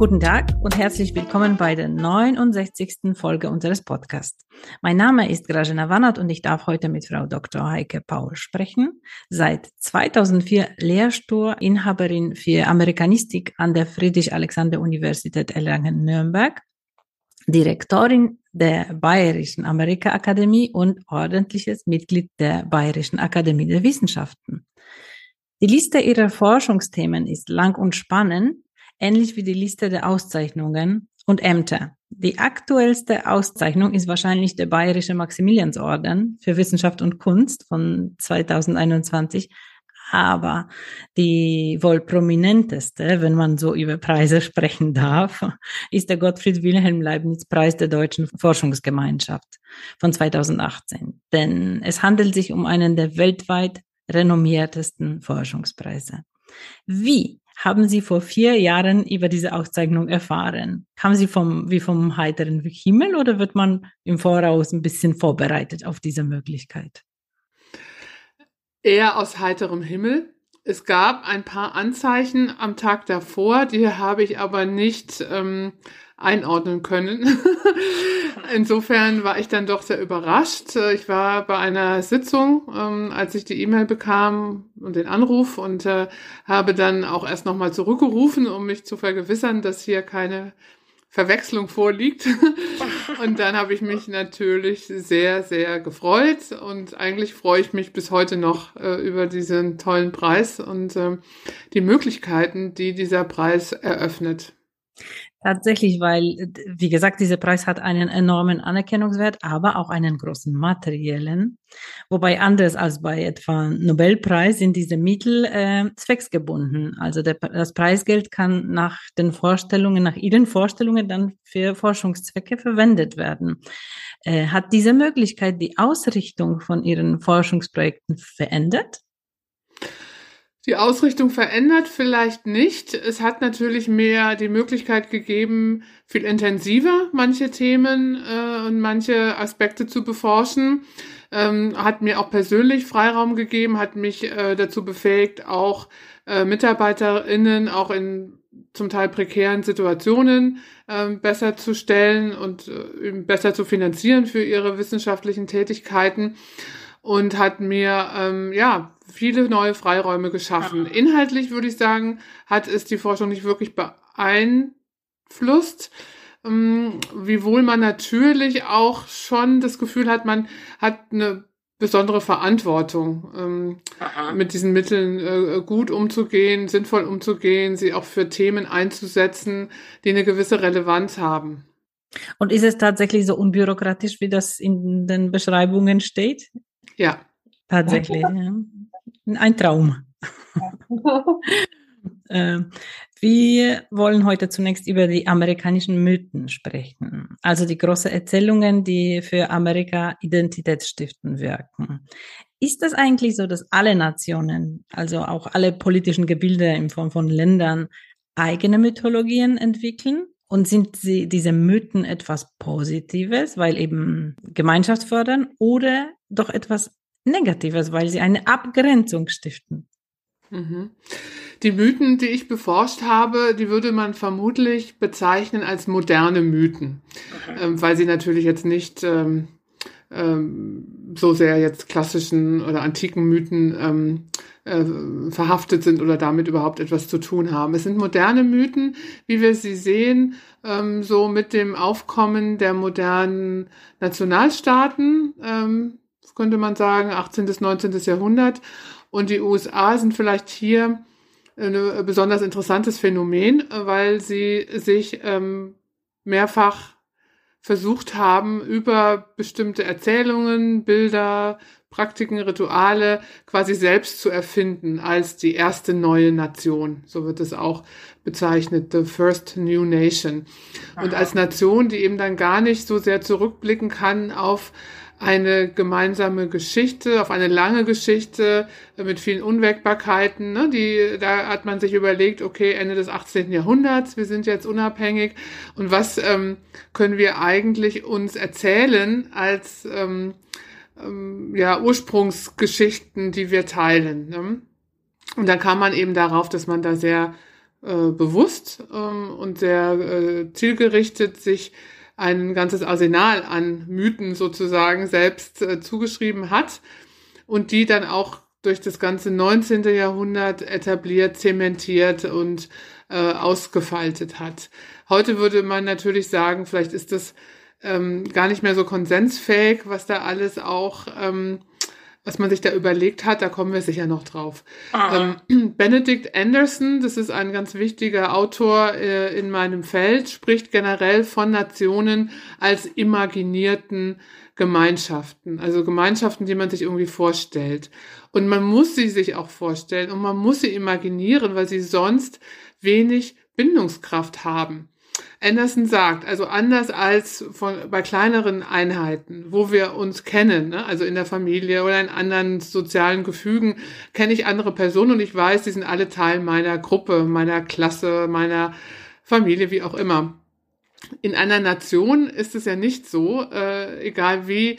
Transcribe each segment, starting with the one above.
Guten Tag und herzlich willkommen bei der 69. Folge unseres Podcasts. Mein Name ist Grajena Wannert und ich darf heute mit Frau Dr. Heike Paul sprechen. Seit 2004 Lehrstuhlinhaberin für Amerikanistik an der Friedrich-Alexander-Universität Erlangen-Nürnberg, Direktorin der Bayerischen Amerika-Akademie und ordentliches Mitglied der Bayerischen Akademie der Wissenschaften. Die Liste ihrer Forschungsthemen ist lang und spannend ähnlich wie die Liste der Auszeichnungen und Ämter. Die aktuellste Auszeichnung ist wahrscheinlich der Bayerische Maximiliansorden für Wissenschaft und Kunst von 2021. Aber die wohl prominenteste, wenn man so über Preise sprechen darf, ist der Gottfried Wilhelm Leibniz Preis der Deutschen Forschungsgemeinschaft von 2018. Denn es handelt sich um einen der weltweit renommiertesten Forschungspreise. Wie haben Sie vor vier Jahren über diese Auszeichnung erfahren? Kam sie vom, wie vom heiteren Himmel oder wird man im Voraus ein bisschen vorbereitet auf diese Möglichkeit? Eher aus heiterem Himmel. Es gab ein paar Anzeichen am Tag davor, die habe ich aber nicht ähm, einordnen können. Insofern war ich dann doch sehr überrascht. Ich war bei einer Sitzung, ähm, als ich die E-Mail bekam und den Anruf und äh, habe dann auch erst nochmal zurückgerufen, um mich zu vergewissern, dass hier keine Verwechslung vorliegt. und dann habe ich mich natürlich sehr, sehr gefreut und eigentlich freue ich mich bis heute noch äh, über diesen tollen Preis und äh, die Möglichkeiten, die dieser Preis eröffnet. Tatsächlich, weil, wie gesagt, dieser Preis hat einen enormen Anerkennungswert, aber auch einen großen materiellen. Wobei anders als bei etwa Nobelpreis sind diese Mittel äh, zwecksgebunden. Also der, das Preisgeld kann nach den Vorstellungen, nach Ihren Vorstellungen dann für Forschungszwecke verwendet werden. Äh, hat diese Möglichkeit die Ausrichtung von Ihren Forschungsprojekten verändert? Die Ausrichtung verändert vielleicht nicht. Es hat natürlich mehr die Möglichkeit gegeben, viel intensiver manche Themen äh, und manche Aspekte zu beforschen. Ähm, hat mir auch persönlich Freiraum gegeben, hat mich äh, dazu befähigt, auch äh, MitarbeiterInnen auch in zum Teil prekären Situationen äh, besser zu stellen und äh, besser zu finanzieren für ihre wissenschaftlichen Tätigkeiten und hat mir ähm, ja viele neue Freiräume geschaffen. Inhaltlich würde ich sagen, hat es die Forschung nicht wirklich beeinflusst. Ähm, wiewohl man natürlich auch schon das Gefühl hat, man hat eine besondere Verantwortung, ähm, mit diesen Mitteln äh, gut umzugehen, sinnvoll umzugehen, sie auch für Themen einzusetzen, die eine gewisse Relevanz haben. Und ist es tatsächlich so unbürokratisch, wie das in den Beschreibungen steht? Ja. Tatsächlich. Ein Traum. äh, wir wollen heute zunächst über die amerikanischen Mythen sprechen, also die großen Erzählungen, die für Amerika identitätsstiften wirken. Ist das eigentlich so, dass alle Nationen, also auch alle politischen Gebilde in Form von Ländern, eigene Mythologien entwickeln? Und sind sie diese Mythen etwas Positives, weil eben Gemeinschaft fördern, oder doch etwas Negatives, weil sie eine Abgrenzung stiften. Mhm. Die Mythen, die ich beforscht habe, die würde man vermutlich bezeichnen als moderne Mythen, okay. ähm, weil sie natürlich jetzt nicht ähm, ähm, so sehr jetzt klassischen oder antiken Mythen ähm, äh, verhaftet sind oder damit überhaupt etwas zu tun haben. Es sind moderne Mythen, wie wir sie sehen, ähm, so mit dem Aufkommen der modernen Nationalstaaten, ähm, könnte man sagen, 18. bis 19. Jahrhundert. Und die USA sind vielleicht hier ein besonders interessantes Phänomen, weil sie sich ähm, mehrfach versucht haben, über bestimmte Erzählungen, Bilder, Praktiken, Rituale quasi selbst zu erfinden als die erste neue Nation. So wird es auch bezeichnet, the first new nation. Und als Nation, die eben dann gar nicht so sehr zurückblicken kann auf eine gemeinsame Geschichte, auf eine lange Geschichte mit vielen Unwägbarkeiten. Ne? Die, da hat man sich überlegt, okay, Ende des 18. Jahrhunderts, wir sind jetzt unabhängig und was ähm, können wir eigentlich uns erzählen als ähm, ähm, ja, Ursprungsgeschichten, die wir teilen. Ne? Und dann kam man eben darauf, dass man da sehr äh, bewusst ähm, und sehr äh, zielgerichtet sich ein ganzes Arsenal an Mythen sozusagen selbst äh, zugeschrieben hat und die dann auch durch das ganze 19. Jahrhundert etabliert, zementiert und äh, ausgefaltet hat. Heute würde man natürlich sagen, vielleicht ist das ähm, gar nicht mehr so konsensfähig, was da alles auch ähm, was man sich da überlegt hat, da kommen wir sicher noch drauf. Ähm, Benedict Anderson, das ist ein ganz wichtiger Autor äh, in meinem Feld, spricht generell von Nationen als imaginierten Gemeinschaften, also Gemeinschaften, die man sich irgendwie vorstellt. Und man muss sie sich auch vorstellen und man muss sie imaginieren, weil sie sonst wenig Bindungskraft haben. Anderson sagt, also anders als von, bei kleineren Einheiten, wo wir uns kennen, ne? also in der Familie oder in anderen sozialen Gefügen, kenne ich andere Personen und ich weiß, die sind alle Teil meiner Gruppe, meiner Klasse, meiner Familie, wie auch immer. In einer Nation ist es ja nicht so, äh, egal wie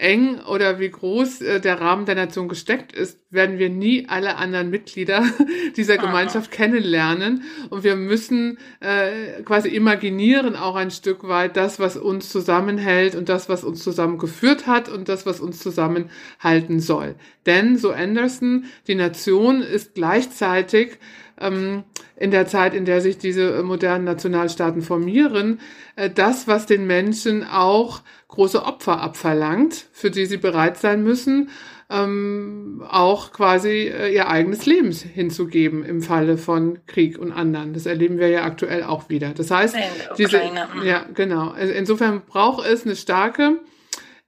eng oder wie groß äh, der Rahmen der Nation gesteckt ist, werden wir nie alle anderen Mitglieder dieser Gemeinschaft kennenlernen. Und wir müssen äh, quasi imaginieren auch ein Stück weit das, was uns zusammenhält und das, was uns zusammengeführt hat und das, was uns zusammenhalten soll. Denn, so Anderson, die Nation ist gleichzeitig ähm, in der Zeit, in der sich diese modernen Nationalstaaten formieren, äh, das, was den Menschen auch große Opfer abverlangt, für die sie bereit sein müssen, ähm, auch quasi äh, ihr eigenes Leben hinzugeben im Falle von Krieg und anderen. Das erleben wir ja aktuell auch wieder. Das heißt, diese, mhm. ja, genau. Also insofern braucht es eine starke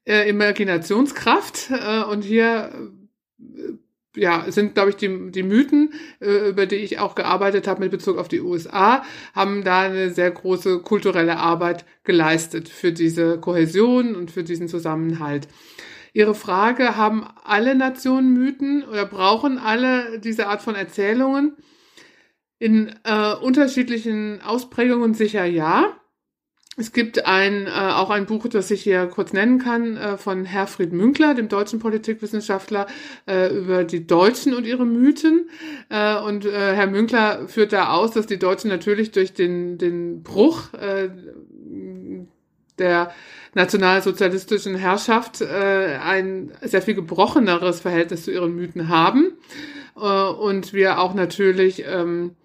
äh, Imaginationskraft äh, und hier äh, ja, sind, glaube ich, die, die Mythen, äh, über die ich auch gearbeitet habe mit Bezug auf die USA, haben da eine sehr große kulturelle Arbeit geleistet für diese Kohäsion und für diesen Zusammenhalt. Ihre Frage, haben alle Nationen Mythen oder brauchen alle diese Art von Erzählungen? In äh, unterschiedlichen Ausprägungen sicher ja. Es gibt ein, äh, auch ein Buch, das ich hier kurz nennen kann, äh, von Herfried Münkler, dem deutschen Politikwissenschaftler, äh, über die Deutschen und ihre Mythen. Äh, und äh, Herr Münkler führt da aus, dass die Deutschen natürlich durch den, den Bruch äh, der nationalsozialistischen Herrschaft äh, ein sehr viel gebrocheneres Verhältnis zu ihren Mythen haben. Äh, und wir auch natürlich ähm, äh,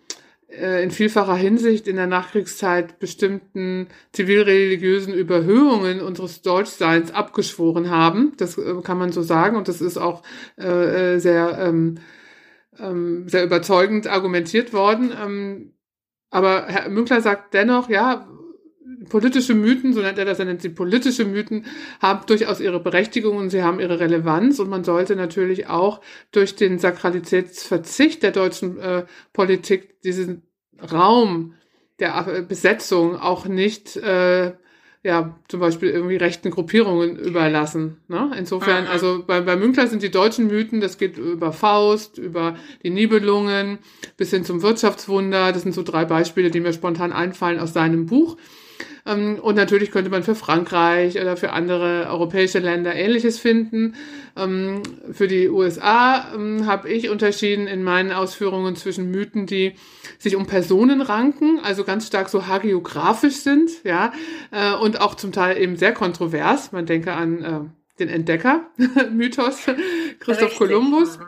in vielfacher Hinsicht in der Nachkriegszeit bestimmten zivilreligiösen Überhöhungen unseres Deutschseins abgeschworen haben. Das äh, kann man so sagen und das ist auch äh, äh, sehr, ähm, ähm, sehr überzeugend argumentiert worden. Ähm, aber Herr Münkler sagt dennoch, ja, politische Mythen, so nennt er das, er nennt sie politische Mythen, haben durchaus ihre Berechtigung und sie haben ihre Relevanz und man sollte natürlich auch durch den Sakralitätsverzicht der deutschen äh, Politik diesen Raum der Besetzung auch nicht äh, ja, zum Beispiel irgendwie rechten Gruppierungen überlassen. Ne? Insofern, mhm. also bei, bei Münkler sind die deutschen Mythen, das geht über Faust, über die Nibelungen, bis hin zum Wirtschaftswunder. Das sind so drei Beispiele, die mir spontan einfallen aus seinem Buch. Ähm, und natürlich könnte man für Frankreich oder für andere europäische Länder Ähnliches finden. Ähm, für die USA ähm, habe ich unterschieden in meinen Ausführungen zwischen Mythen, die sich um Personen ranken, also ganz stark so hagiografisch sind, ja, äh, und auch zum Teil eben sehr kontrovers. Man denke an äh, den Entdecker-Mythos, Christoph Richtig. Kolumbus.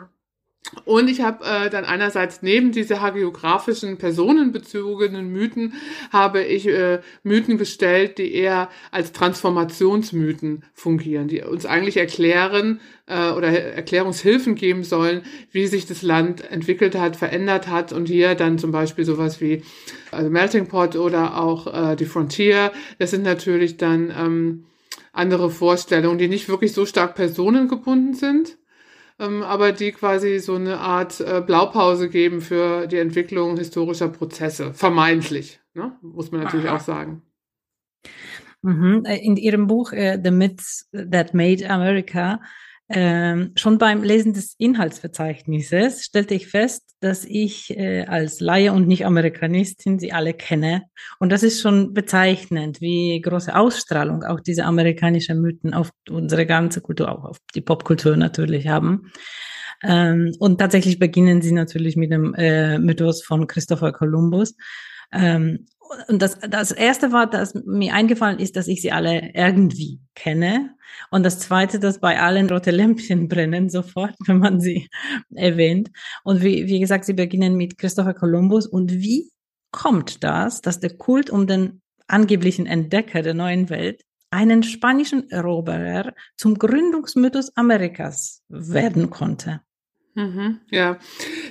Und ich habe äh, dann einerseits neben diese hagiografischen personenbezogenen Mythen habe ich äh, Mythen gestellt, die eher als Transformationsmythen fungieren, die uns eigentlich erklären äh, oder Erklärungshilfen geben sollen, wie sich das Land entwickelt hat, verändert hat und hier dann zum Beispiel sowas wie also Melting Pot oder auch äh, die Frontier. Das sind natürlich dann ähm, andere Vorstellungen, die nicht wirklich so stark personengebunden sind ähm, aber die quasi so eine Art äh, Blaupause geben für die Entwicklung historischer Prozesse, vermeintlich, ne? muss man natürlich Aha. auch sagen. Mhm. In Ihrem Buch uh, The Myths That Made America ähm, schon beim Lesen des Inhaltsverzeichnisses stellte ich fest, dass ich äh, als Laie und Nicht-Amerikanistin sie alle kenne. Und das ist schon bezeichnend, wie große Ausstrahlung auch diese amerikanischen Mythen auf unsere ganze Kultur, auch auf die Popkultur natürlich haben. Ähm, und tatsächlich beginnen sie natürlich mit dem äh, Mythos von Christopher Columbus. Ähm, und das, das erste war, das mir eingefallen ist, dass ich sie alle irgendwie kenne. Und das zweite, dass bei allen rote Lämpchen brennen sofort, wenn man sie erwähnt. Und wie, wie gesagt, sie beginnen mit Christopher Columbus. Und wie kommt das, dass der Kult um den angeblichen Entdecker der neuen Welt einen spanischen Eroberer zum Gründungsmythos Amerikas werden konnte? Mhm, ja,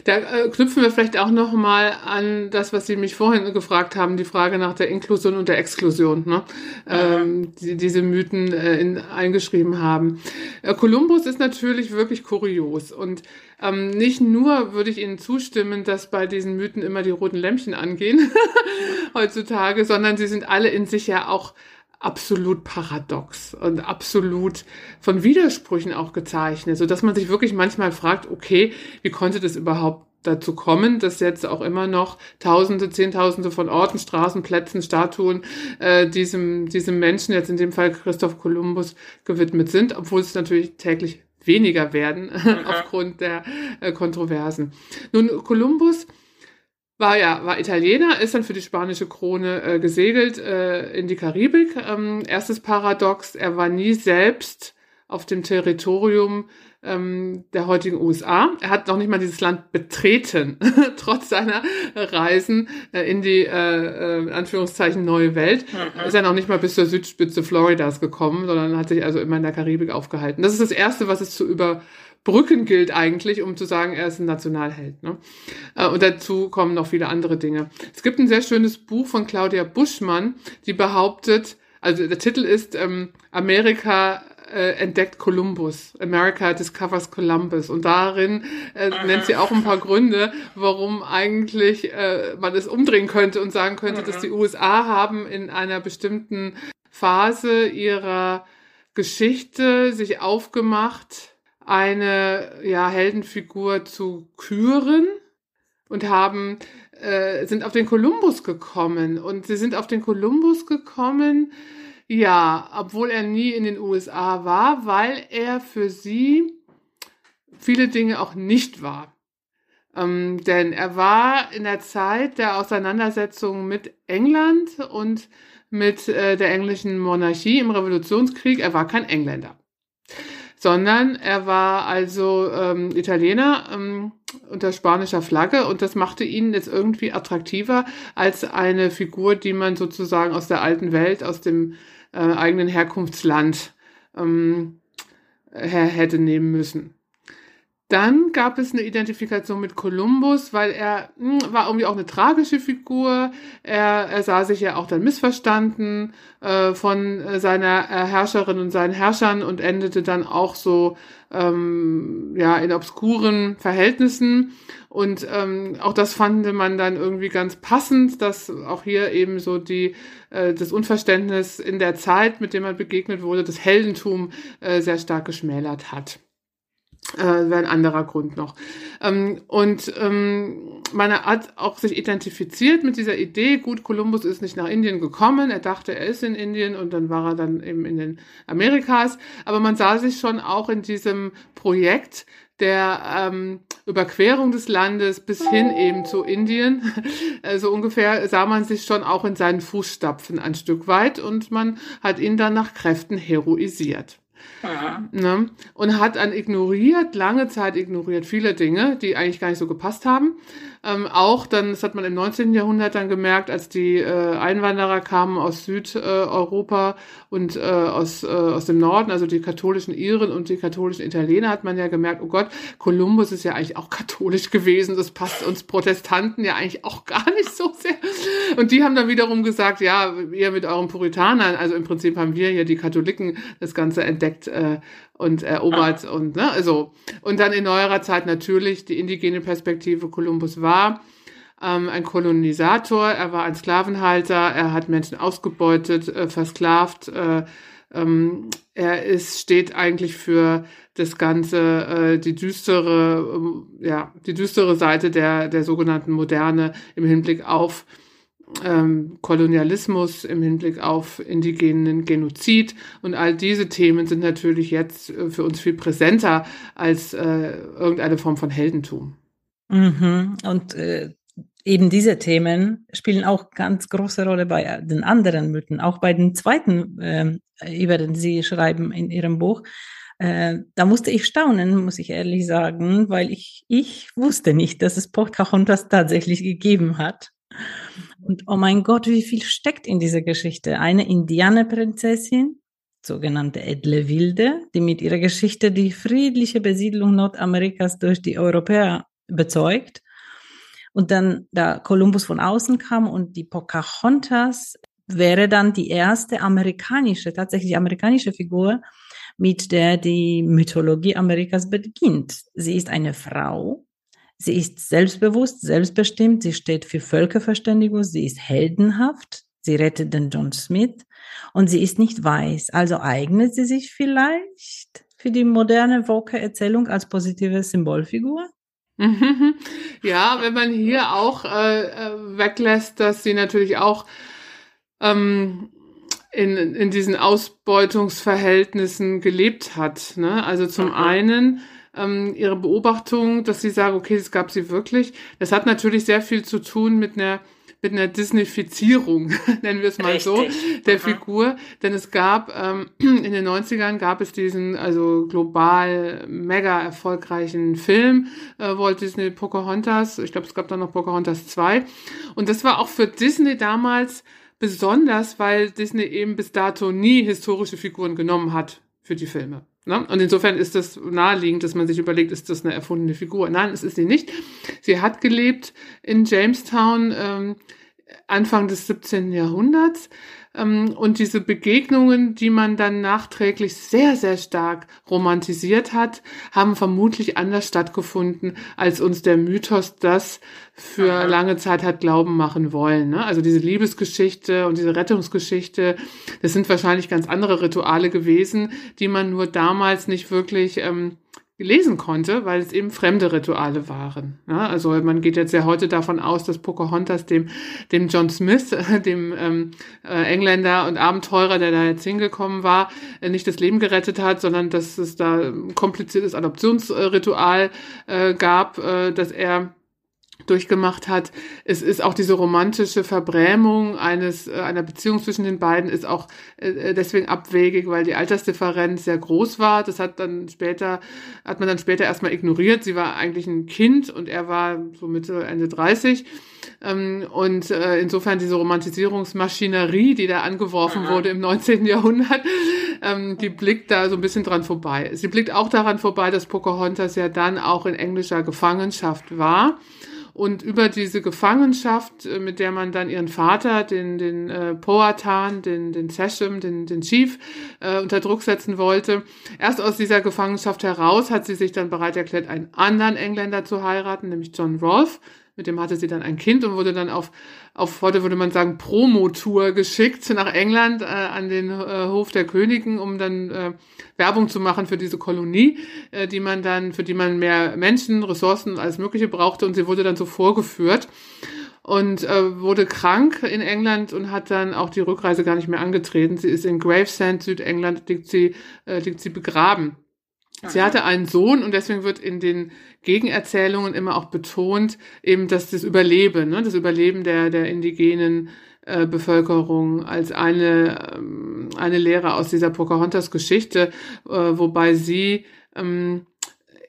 da äh, knüpfen wir vielleicht auch noch mal an das, was Sie mich vorhin gefragt haben, die Frage nach der Inklusion und der Exklusion, ne? ähm, die diese Mythen äh, in, eingeschrieben haben. Äh, Kolumbus ist natürlich wirklich kurios und ähm, nicht nur würde ich Ihnen zustimmen, dass bei diesen Mythen immer die roten Lämpchen angehen heutzutage, sondern sie sind alle in sich ja auch absolut paradox und absolut von Widersprüchen auch gezeichnet, so dass man sich wirklich manchmal fragt, okay, wie konnte das überhaupt dazu kommen, dass jetzt auch immer noch Tausende, Zehntausende von Orten, Straßen, Plätzen, Statuen äh, diesem, diesem Menschen, jetzt in dem Fall Christoph Kolumbus, gewidmet sind, obwohl es natürlich täglich weniger werden okay. aufgrund der äh, Kontroversen. Nun, Kolumbus war ja, war Italiener, ist dann für die spanische Krone äh, gesegelt äh, in die Karibik. Ähm, erstes Paradox, er war nie selbst auf dem Territorium ähm, der heutigen USA. Er hat noch nicht mal dieses Land betreten, trotz seiner Reisen äh, in die, äh, äh, Anführungszeichen, neue Welt. Mhm. Ist er noch nicht mal bis zur Südspitze Floridas gekommen, sondern hat sich also immer in der Karibik aufgehalten. Das ist das Erste, was es zu über Brücken gilt eigentlich, um zu sagen, er ist ein Nationalheld. Ne? Äh, und dazu kommen noch viele andere Dinge. Es gibt ein sehr schönes Buch von Claudia Buschmann, die behauptet, also der Titel ist ähm, Amerika äh, entdeckt Columbus. America discovers Columbus. Und darin äh, nennt sie auch ein paar Gründe, warum eigentlich äh, man es umdrehen könnte und sagen könnte, dass die USA haben in einer bestimmten Phase ihrer Geschichte sich aufgemacht, eine ja, Heldenfigur zu küren und haben äh, sind auf den Kolumbus gekommen. Und sie sind auf den Kolumbus gekommen, ja, obwohl er nie in den USA war, weil er für sie viele Dinge auch nicht war. Ähm, denn er war in der Zeit der Auseinandersetzung mit England und mit äh, der englischen Monarchie im Revolutionskrieg, er war kein Engländer sondern er war also ähm, Italiener ähm, unter spanischer Flagge und das machte ihn jetzt irgendwie attraktiver als eine Figur, die man sozusagen aus der alten Welt, aus dem äh, eigenen Herkunftsland ähm, hätte nehmen müssen. Dann gab es eine Identifikation mit Kolumbus, weil er mh, hm, war irgendwie auch eine tragische Figur. Er, er sah sich ja auch dann missverstanden äh, von äh, seiner äh, Herrscherin und seinen Herrschern und endete dann auch so ähm, ja in obskuren Verhältnissen. Und ähm, auch das fand man dann irgendwie ganz passend, dass auch hier eben so die äh, das Unverständnis in der Zeit, mit dem man begegnet wurde, das Heldentum äh, sehr stark geschmälert hat äh, wäre ein anderer Grund noch. Ähm, und ähm, man hat auch sich identifiziert mit dieser Idee, gut, Kolumbus ist nicht nach Indien gekommen, er dachte, er ist in Indien und dann war er dann eben in den Amerikas, aber man sah sich schon auch in diesem Projekt der ähm, Überquerung des Landes bis hin eben zu Indien. Also ungefähr sah man sich schon auch in seinen Fußstapfen ein Stück weit und man hat ihn dann nach Kräften heroisiert. Ne? Und hat dann ignoriert, lange Zeit ignoriert viele Dinge, die eigentlich gar nicht so gepasst haben. Ähm, auch dann, das hat man im 19. Jahrhundert dann gemerkt, als die äh, Einwanderer kamen aus Südeuropa und äh, aus, äh, aus dem Norden, also die katholischen Iren und die katholischen Italiener, hat man ja gemerkt, oh Gott, Kolumbus ist ja eigentlich auch katholisch gewesen, das passt uns Protestanten ja eigentlich auch gar nicht so sehr. Und die haben dann wiederum gesagt, ja, ihr mit euren Puritanern, also im Prinzip haben wir ja die Katholiken das Ganze entdeckt äh, und erobert ah. und ne, also und dann in neuerer Zeit natürlich die indigene Perspektive Kolumbus war ähm, ein Kolonisator, er war ein Sklavenhalter, er hat Menschen ausgebeutet, äh, versklavt, äh, ähm, er ist, steht eigentlich für das Ganze, äh, die düstere, ähm, ja, die düstere Seite der, der sogenannten Moderne im Hinblick auf ähm, Kolonialismus, im Hinblick auf indigenen Genozid. Und all diese Themen sind natürlich jetzt äh, für uns viel präsenter als äh, irgendeine Form von Heldentum. Mhm. Und äh, eben diese Themen spielen auch ganz große Rolle bei den anderen Mythen, auch bei den zweiten, äh, über den Sie schreiben in Ihrem Buch. Äh, da musste ich staunen, muss ich ehrlich sagen, weil ich, ich wusste nicht, dass es Pocahontas tatsächlich gegeben hat. Und oh mein Gott, wie viel steckt in dieser Geschichte? Eine Indianerprinzessin, sogenannte Edle Wilde, die mit ihrer Geschichte die friedliche Besiedlung Nordamerikas durch die Europäer bezeugt. Und dann, da Kolumbus von außen kam und die Pocahontas wäre dann die erste amerikanische, tatsächlich amerikanische Figur, mit der die Mythologie Amerikas beginnt. Sie ist eine Frau, Sie ist selbstbewusst, selbstbestimmt, sie steht für Völkerverständigung, sie ist heldenhaft, sie rettet den John Smith und sie ist nicht weiß. Also eignet sie sich vielleicht für die moderne Woke-Erzählung als positive Symbolfigur? Ja, wenn man hier auch äh, äh, weglässt, dass sie natürlich auch ähm, in, in diesen Ausbeutungsverhältnissen gelebt hat. Ne? Also zum mhm. einen ähm, ihre Beobachtung, dass sie sagen, okay, das gab sie wirklich. Das hat natürlich sehr viel zu tun mit einer mit einer Disneyfizierung, nennen wir es mal Richtig. so, der Aha. Figur. Denn es gab, ähm, in den 90ern gab es diesen, also global mega erfolgreichen Film, äh, Walt Disney Pocahontas. Ich glaube, es gab dann noch Pocahontas 2. Und das war auch für Disney damals besonders, weil Disney eben bis dato nie historische Figuren genommen hat für die Filme. Ne? Und insofern ist das naheliegend, dass man sich überlegt, ist das eine erfundene Figur? Nein, es ist sie nicht. Sie hat gelebt in Jamestown ähm, Anfang des 17. Jahrhunderts und diese Begegnungen, die man dann nachträglich sehr, sehr stark romantisiert hat, haben vermutlich anders stattgefunden, als uns der Mythos das für Aha. lange Zeit hat glauben machen wollen. Ne? Also diese Liebesgeschichte und diese Rettungsgeschichte, das sind wahrscheinlich ganz andere Rituale gewesen, die man nur damals nicht wirklich ähm, lesen konnte, weil es eben fremde Rituale waren. Ja, also man geht jetzt ja heute davon aus, dass Pocahontas dem, dem John Smith, dem ähm, äh, Engländer und Abenteurer, der da jetzt hingekommen war, nicht das Leben gerettet hat, sondern dass es da ein kompliziertes Adoptionsritual äh, gab, äh, dass er durchgemacht hat. Es ist auch diese romantische Verbrämung eines äh, einer Beziehung zwischen den beiden ist auch äh, deswegen abwegig, weil die Altersdifferenz sehr groß war. Das hat dann später hat man dann später erstmal ignoriert. Sie war eigentlich ein Kind und er war so Mitte Ende 30. Ähm, und äh, insofern diese Romantisierungsmaschinerie, die da angeworfen Aha. wurde im 19. Jahrhundert, ähm, die blickt da so ein bisschen dran vorbei. Sie blickt auch daran vorbei, dass Pocahontas ja dann auch in englischer Gefangenschaft war und über diese Gefangenschaft, äh, mit der man dann ihren Vater, den, den äh, Poatan, den, den Seshem, den, den Chief, äh, unter Druck setzen wollte. Erst aus dieser Gefangenschaft heraus hat sie sich dann bereit erklärt, einen anderen Engländer zu heiraten, nämlich John Rolfe. Mit dem hatte sie dann ein Kind und wurde dann auf, auf heute würde man sagen, Promotour geschickt nach England äh, an den äh, Hof der Königin, um dann äh, Werbung zu machen für diese Kolonie, äh, die man dann, für die man mehr Menschen, Ressourcen alles Mögliche brauchte. Und sie wurde dann so vorgeführt und äh, wurde krank in England und hat dann auch die Rückreise gar nicht mehr angetreten. Sie ist in Gravesend, Südengland, liegt sie, äh, liegt sie begraben. Sie hatte einen Sohn und deswegen wird in den Gegenerzählungen immer auch betont, eben, dass das Überleben, ne, das Überleben der, der indigenen äh, Bevölkerung als eine, ähm, eine Lehre aus dieser Pocahontas-Geschichte, äh, wobei sie ähm,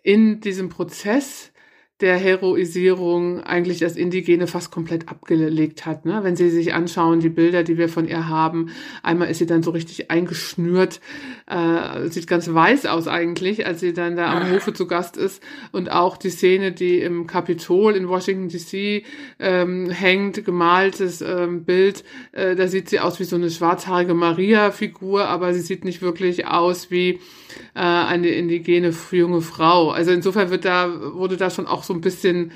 in diesem Prozess der Heroisierung eigentlich das Indigene fast komplett abgelegt hat. Ne? Wenn Sie sich anschauen, die Bilder, die wir von ihr haben, einmal ist sie dann so richtig eingeschnürt, äh, sieht ganz weiß aus eigentlich, als sie dann da am Hofe zu Gast ist. Und auch die Szene, die im Kapitol in Washington DC ähm, hängt, gemaltes ähm, Bild, äh, da sieht sie aus wie so eine schwarzhaarige Maria-Figur, aber sie sieht nicht wirklich aus wie äh, eine indigene junge Frau. Also insofern wird da, wurde da schon auch so so ein bisschen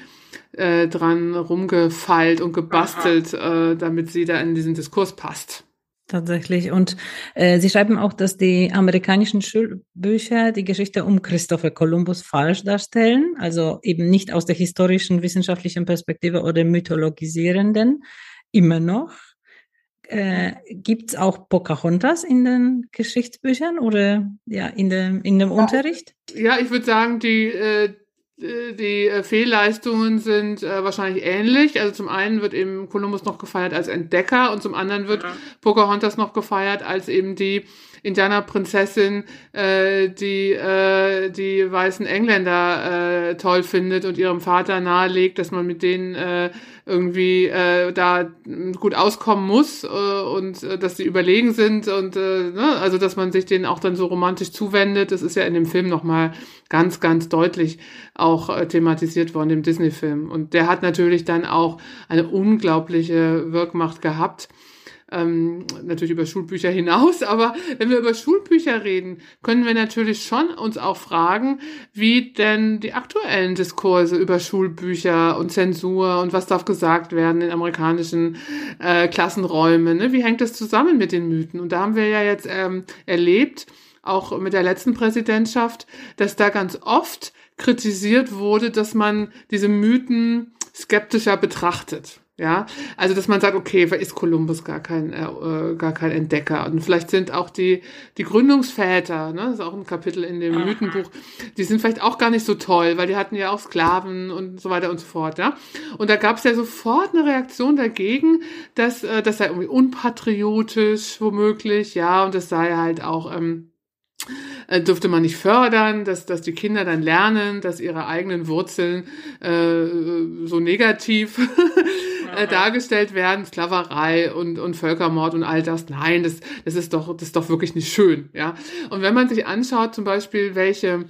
äh, dran rumgefeilt und gebastelt, äh, damit sie da in diesen Diskurs passt. Tatsächlich. Und äh, Sie schreiben auch, dass die amerikanischen Schulbücher die Geschichte um Christopher Columbus falsch darstellen, also eben nicht aus der historischen, wissenschaftlichen Perspektive oder mythologisierenden, immer noch. Äh, Gibt es auch Pocahontas in den Geschichtsbüchern oder ja in dem, in dem Unterricht? Ja, ich würde sagen, die, äh, die äh, Fehlleistungen sind äh, wahrscheinlich ähnlich. Also zum einen wird eben Kolumbus noch gefeiert als Entdecker und zum anderen wird ja. Pocahontas noch gefeiert als eben die Indianerprinzessin, äh, die äh, die weißen Engländer äh, toll findet und ihrem Vater nahelegt, dass man mit denen äh, irgendwie äh, da gut auskommen muss äh, und äh, dass sie überlegen sind und äh, ne, also dass man sich denen auch dann so romantisch zuwendet. Das ist ja in dem Film nochmal ganz, ganz deutlich auch äh, thematisiert worden, im Disney-Film. Und der hat natürlich dann auch eine unglaubliche Wirkmacht gehabt ähm, natürlich über Schulbücher hinaus, aber wenn wir über Schulbücher reden, können wir natürlich schon uns auch fragen, wie denn die aktuellen Diskurse über Schulbücher und Zensur und was darf gesagt werden in amerikanischen äh, Klassenräumen, ne? wie hängt das zusammen mit den Mythen? Und da haben wir ja jetzt ähm, erlebt, auch mit der letzten Präsidentschaft, dass da ganz oft kritisiert wurde, dass man diese Mythen skeptischer betrachtet. Ja, also dass man sagt, okay, ist Kolumbus gar kein äh, äh, gar kein Entdecker. Und vielleicht sind auch die die Gründungsväter, ne, das ist auch ein Kapitel in dem Mythenbuch, die sind vielleicht auch gar nicht so toll, weil die hatten ja auch Sklaven und so weiter und so fort, ja. Und da gab es ja sofort eine Reaktion dagegen, dass äh, das sei irgendwie unpatriotisch womöglich, ja, und das sei halt auch ähm, äh, dürfte man nicht fördern, dass, dass die Kinder dann lernen, dass ihre eigenen Wurzeln äh, so negativ äh, dargestellt werden, Sklaverei und, und Völkermord und all das. Nein, das, das ist doch, das ist doch wirklich nicht schön, ja. Und wenn man sich anschaut, zum Beispiel, welche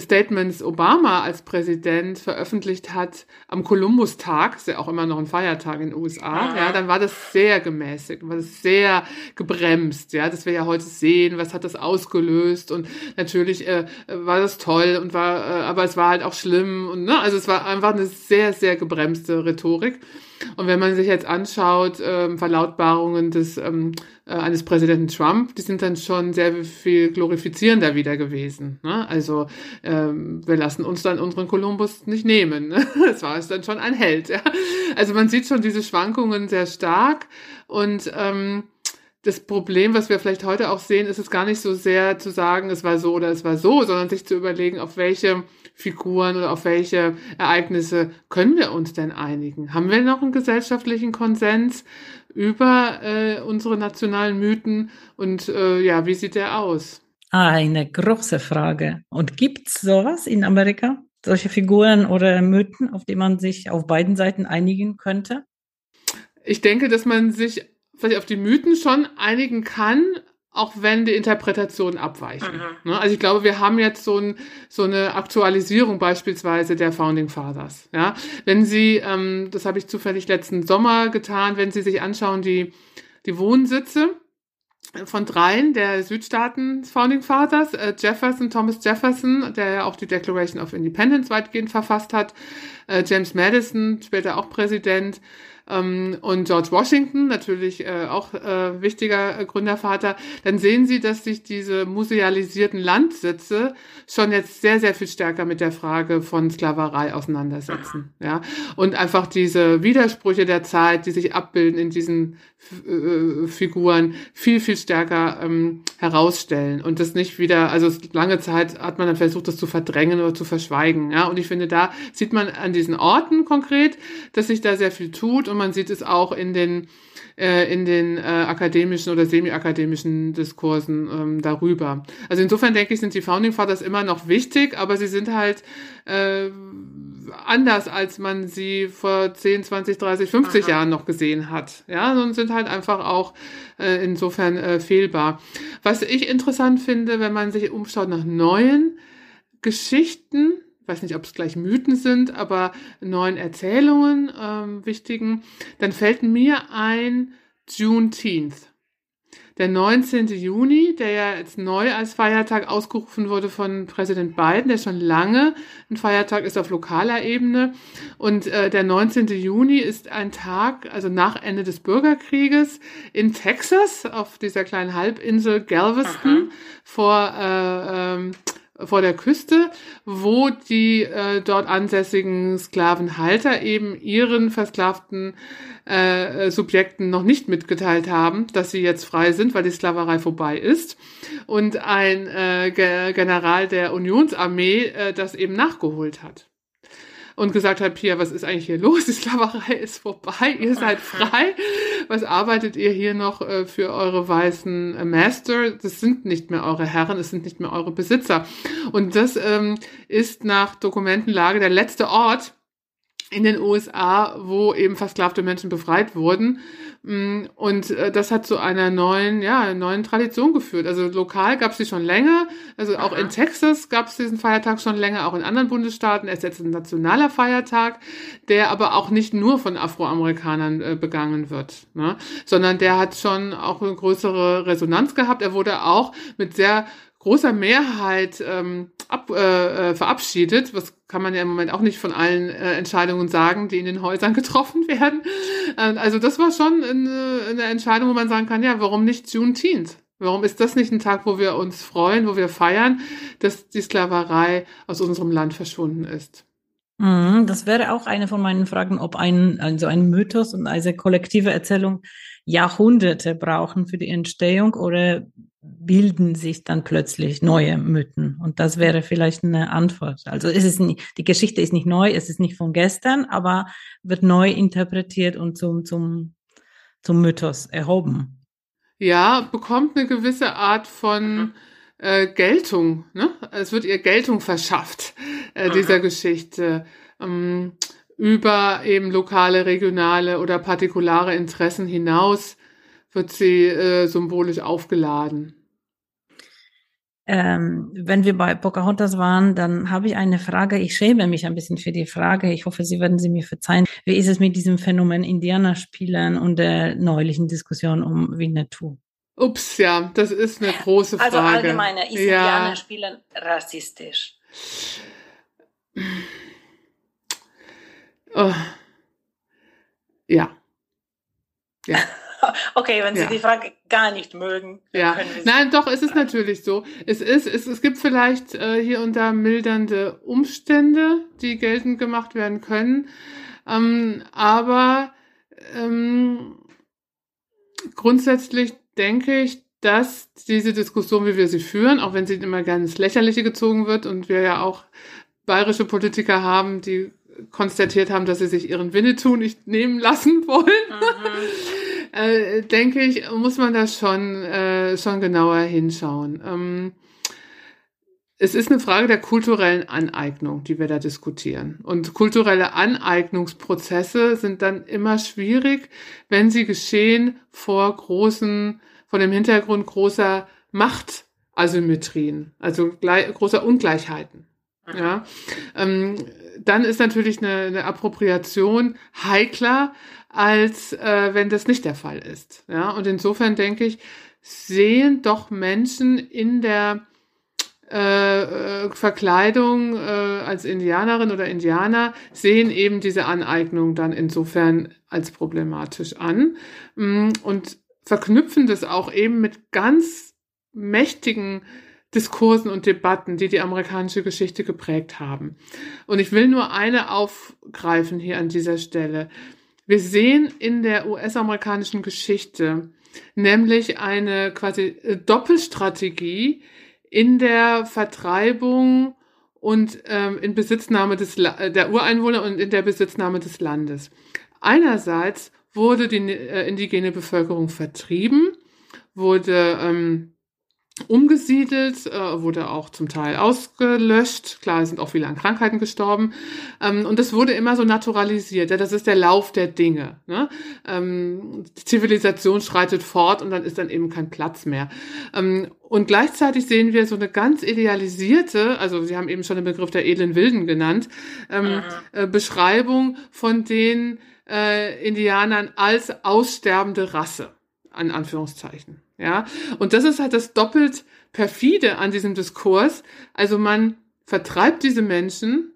Statements Obama als Präsident veröffentlicht hat am Columbus-Tag, ist ja auch immer noch ein Feiertag in den USA, ja, dann war das sehr gemäßigt, war das sehr gebremst, ja, dass wir ja heute sehen, was hat das ausgelöst und natürlich äh, war das toll und war, äh, aber es war halt auch schlimm und ne, also es war einfach eine sehr, sehr gebremste Rhetorik. Und wenn man sich jetzt anschaut, ähm, Verlautbarungen des, ähm, äh, eines Präsidenten Trump, die sind dann schon sehr viel glorifizierender wieder gewesen. Ne? Also ähm, wir lassen uns dann unseren Kolumbus nicht nehmen. Ne? Das war es dann schon ein Held. Ja? Also man sieht schon diese Schwankungen sehr stark und ähm, das Problem, was wir vielleicht heute auch sehen, ist es gar nicht so sehr zu sagen, es war so oder es war so, sondern sich zu überlegen, auf welche Figuren oder auf welche Ereignisse können wir uns denn einigen? Haben wir noch einen gesellschaftlichen Konsens über äh, unsere nationalen Mythen und äh, ja, wie sieht der aus? Eine große Frage. Und gibt es sowas in Amerika? Solche Figuren oder Mythen, auf die man sich auf beiden Seiten einigen könnte? Ich denke, dass man sich vielleicht auf die Mythen schon einigen kann, auch wenn die Interpretationen abweichen. Mhm. Ne? Also ich glaube, wir haben jetzt so, ein, so eine Aktualisierung beispielsweise der Founding Fathers. Ja? Wenn Sie, ähm, das habe ich zufällig letzten Sommer getan, wenn Sie sich anschauen, die, die Wohnsitze von dreien der Südstaaten Founding Fathers, äh, Jefferson, Thomas Jefferson, der ja auch die Declaration of Independence weitgehend verfasst hat, äh, James Madison, später auch Präsident, und George Washington, natürlich äh, auch äh, wichtiger äh, Gründervater, dann sehen Sie, dass sich diese musealisierten Landsitze schon jetzt sehr, sehr viel stärker mit der Frage von Sklaverei auseinandersetzen. Ja? Und einfach diese Widersprüche der Zeit, die sich abbilden in diesen äh, Figuren, viel, viel stärker ähm, herausstellen und das nicht wieder, also lange Zeit hat man dann versucht, das zu verdrängen oder zu verschweigen. Ja? Und ich finde, da sieht man an diesen Orten konkret, dass sich da sehr viel tut und man sieht es auch in den äh, in den äh, akademischen oder semi-akademischen Diskursen ähm, darüber. Also insofern denke ich, sind die Founding Fathers immer noch wichtig, aber sie sind halt äh, anders, als man sie vor 10, 20, 30, 50 Aha. Jahren noch gesehen hat. Ja, und sind halt einfach auch äh, insofern äh, fehlbar. Was ich interessant finde, wenn man sich umschaut nach neuen Geschichten, weiß nicht, ob es gleich Mythen sind, aber neuen Erzählungen, ähm, wichtigen, dann fällt mir ein Juneteenth. Der 19. Juni, der ja jetzt neu als Feiertag ausgerufen wurde von Präsident Biden, der schon lange ein Feiertag ist auf lokaler Ebene. Und äh, der 19. Juni ist ein Tag, also nach Ende des Bürgerkrieges in Texas, auf dieser kleinen Halbinsel Galveston, Aha. vor äh, ähm, vor der Küste, wo die äh, dort ansässigen Sklavenhalter eben ihren versklavten äh, Subjekten noch nicht mitgeteilt haben, dass sie jetzt frei sind, weil die Sklaverei vorbei ist. Und ein äh, General der Unionsarmee äh, das eben nachgeholt hat und gesagt hat, Pia, was ist eigentlich hier los? Die Sklaverei ist vorbei, ihr seid frei. Was arbeitet ihr hier noch äh, für eure weißen äh, Master? Das sind nicht mehr eure Herren, es sind nicht mehr eure Besitzer. Und das ähm, ist nach Dokumentenlage der letzte Ort in den USA, wo eben versklavte Menschen befreit wurden. Mm, und äh, das hat zu einer neuen, ja, neuen Tradition geführt. Also lokal gab es die schon länger. Also auch Aha. in Texas gab es diesen Feiertag schon länger, auch in anderen Bundesstaaten. Er ist jetzt ein nationaler Feiertag, der aber auch nicht nur von Afroamerikanern äh, begangen wird, ne? sondern der hat schon auch eine größere Resonanz gehabt. Er wurde auch mit sehr großer Mehrheit ähm, ab, äh, äh, verabschiedet. Was kann man ja im Moment auch nicht von allen äh, Entscheidungen sagen, die in den Häusern getroffen werden. Äh, also das war schon eine, eine Entscheidung, wo man sagen kann, ja, warum nicht Juneteenth? Warum ist das nicht ein Tag, wo wir uns freuen, wo wir feiern, dass die Sklaverei aus unserem Land verschwunden ist? Mhm, das wäre auch eine von meinen Fragen, ob ein, also ein Mythos und eine kollektive Erzählung Jahrhunderte brauchen für die Entstehung oder bilden sich dann plötzlich neue Mythen. Und das wäre vielleicht eine Antwort. Also ist es nicht, die Geschichte ist nicht neu, es ist nicht von gestern, aber wird neu interpretiert und zum, zum, zum Mythos erhoben. Ja, bekommt eine gewisse Art von mhm. äh, Geltung. Ne? Es wird ihr Geltung verschafft, äh, dieser Geschichte. Ähm, über eben lokale, regionale oder partikulare Interessen hinaus wird sie äh, symbolisch aufgeladen. Ähm, wenn wir bei Pocahontas waren, dann habe ich eine Frage. Ich schäme mich ein bisschen für die Frage. Ich hoffe, Sie werden sie mir verzeihen. Wie ist es mit diesem Phänomen Indianerspielen und der neulichen Diskussion um Winnetou? Ups, ja, das ist eine große also Frage. Also allgemeiner, ist ja. Indianerspielen rassistisch? Oh. Ja. Ja. Okay, wenn Sie ja. die Frage gar nicht mögen. Ja, nein, doch, es ist natürlich so. Es ist, es, es gibt vielleicht äh, hier und da mildernde Umstände, die geltend gemacht werden können. Ähm, aber ähm, grundsätzlich denke ich, dass diese Diskussion, wie wir sie führen, auch wenn sie immer gerne ins Lächerliche gezogen wird und wir ja auch bayerische Politiker haben, die konstatiert haben, dass sie sich ihren Winnetou nicht nehmen lassen wollen. Mhm. Äh, denke ich, muss man da schon, äh, schon genauer hinschauen. Ähm, es ist eine Frage der kulturellen Aneignung, die wir da diskutieren. Und kulturelle Aneignungsprozesse sind dann immer schwierig, wenn sie geschehen vor großen, vor dem Hintergrund großer Machtasymmetrien, also großer Ungleichheiten. Ja, ähm, dann ist natürlich eine, eine Appropriation heikler, als äh, wenn das nicht der Fall ist. Ja, und insofern denke ich, sehen doch Menschen in der äh, äh, Verkleidung äh, als Indianerin oder Indianer sehen eben diese Aneignung dann insofern als problematisch an mm, und verknüpfen das auch eben mit ganz mächtigen Diskursen und Debatten, die die amerikanische Geschichte geprägt haben. Und ich will nur eine aufgreifen hier an dieser Stelle. Wir sehen in der US-amerikanischen Geschichte nämlich eine quasi äh, Doppelstrategie in der Vertreibung und ähm, in Besitznahme des La der Ureinwohner und in der Besitznahme des Landes. Einerseits wurde die äh, indigene Bevölkerung vertrieben, wurde ähm, umgesiedelt, äh, wurde auch zum Teil ausgelöscht. Klar, sind auch viele an Krankheiten gestorben. Ähm, und das wurde immer so naturalisiert. Ja, das ist der Lauf der Dinge. Ne? Ähm, Zivilisation schreitet fort und dann ist dann eben kein Platz mehr. Ähm, und gleichzeitig sehen wir so eine ganz idealisierte, also Sie haben eben schon den Begriff der edlen Wilden genannt, ähm, äh, Beschreibung von den äh, Indianern als aussterbende Rasse, an Anführungszeichen. Ja, und das ist halt das doppelt perfide an diesem Diskurs. Also man vertreibt diese Menschen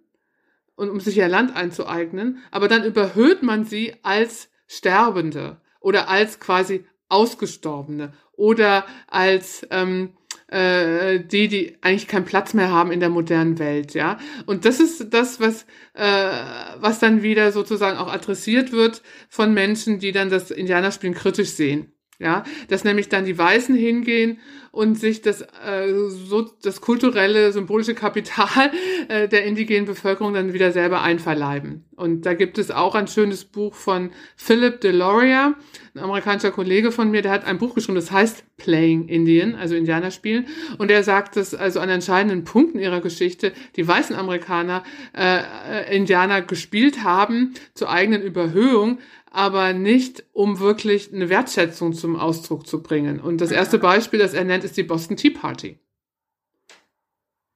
und um sich ihr Land einzueignen, aber dann überhöht man sie als Sterbende oder als quasi Ausgestorbene oder als ähm, äh, die, die eigentlich keinen Platz mehr haben in der modernen Welt, ja. Und das ist das, was, äh, was dann wieder sozusagen auch adressiert wird von Menschen, die dann das Indianerspielen kritisch sehen. Ja, dass nämlich dann die Weißen hingehen und sich das, äh, so, das kulturelle, symbolische Kapital äh, der indigenen Bevölkerung dann wieder selber einverleiben. Und da gibt es auch ein schönes Buch von Philip Deloria, ein amerikanischer Kollege von mir, der hat ein Buch geschrieben, das heißt Playing Indian, also Indianerspielen. Und er sagt, dass also an entscheidenden Punkten ihrer Geschichte die weißen Amerikaner äh, äh Indianer gespielt haben zur eigenen Überhöhung, aber nicht, um wirklich eine Wertschätzung zum Ausdruck zu bringen. Und das erste Beispiel, das er nennt, ist die Boston Tea Party.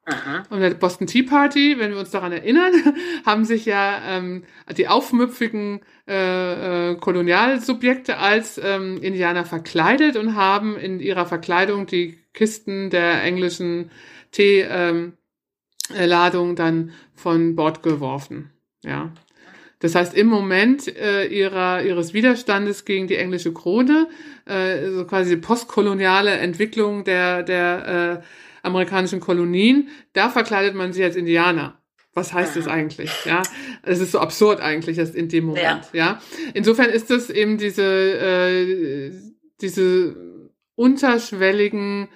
Aha. Und der Boston Tea Party, wenn wir uns daran erinnern, haben sich ja ähm, die aufmüpfigen äh, äh, Kolonialsubjekte als ähm, Indianer verkleidet und haben in ihrer Verkleidung die Kisten der englischen Teeladung ähm, dann von Bord geworfen. Ja. Das heißt, im Moment äh, ihrer, ihres Widerstandes gegen die englische Krone, äh, so quasi die postkoloniale Entwicklung der, der äh, amerikanischen Kolonien, da verkleidet man sie als Indianer. Was heißt das eigentlich? Ja, es ist so absurd eigentlich erst in dem Moment. Ja. ja, insofern ist das eben diese äh, diese unterschwelligen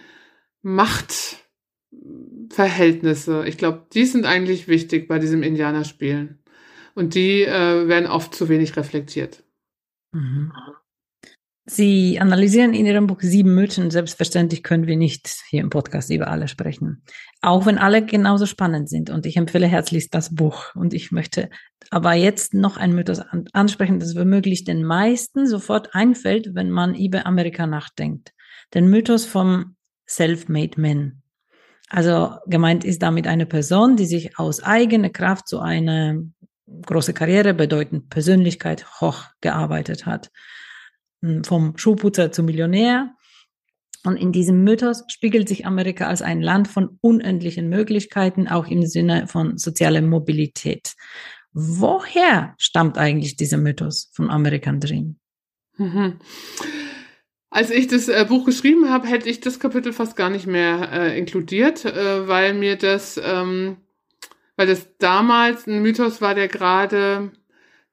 Machtverhältnisse. Ich glaube, die sind eigentlich wichtig bei diesem Indianerspielen. Und die äh, werden oft zu wenig reflektiert. Mhm. Sie analysieren in Ihrem Buch sieben Mythen. Selbstverständlich können wir nicht hier im Podcast über alle sprechen. Auch wenn alle genauso spannend sind. Und ich empfehle herzlichst das Buch. Und ich möchte aber jetzt noch ein Mythos ansprechen, das womöglich den meisten sofort einfällt, wenn man über Amerika nachdenkt. Den Mythos vom Self-Made Man. Also gemeint ist damit eine Person, die sich aus eigener Kraft zu einer große Karriere bedeutend Persönlichkeit hoch gearbeitet hat. Hm, vom Schuhputzer zum Millionär. Und in diesem Mythos spiegelt sich Amerika als ein Land von unendlichen Möglichkeiten, auch im Sinne von sozialer Mobilität. Woher stammt eigentlich dieser Mythos vom American Dream? Mhm. Als ich das äh, Buch geschrieben habe, hätte ich das Kapitel fast gar nicht mehr äh, inkludiert, äh, weil mir das ähm, weil das damals ein Mythos war, der gerade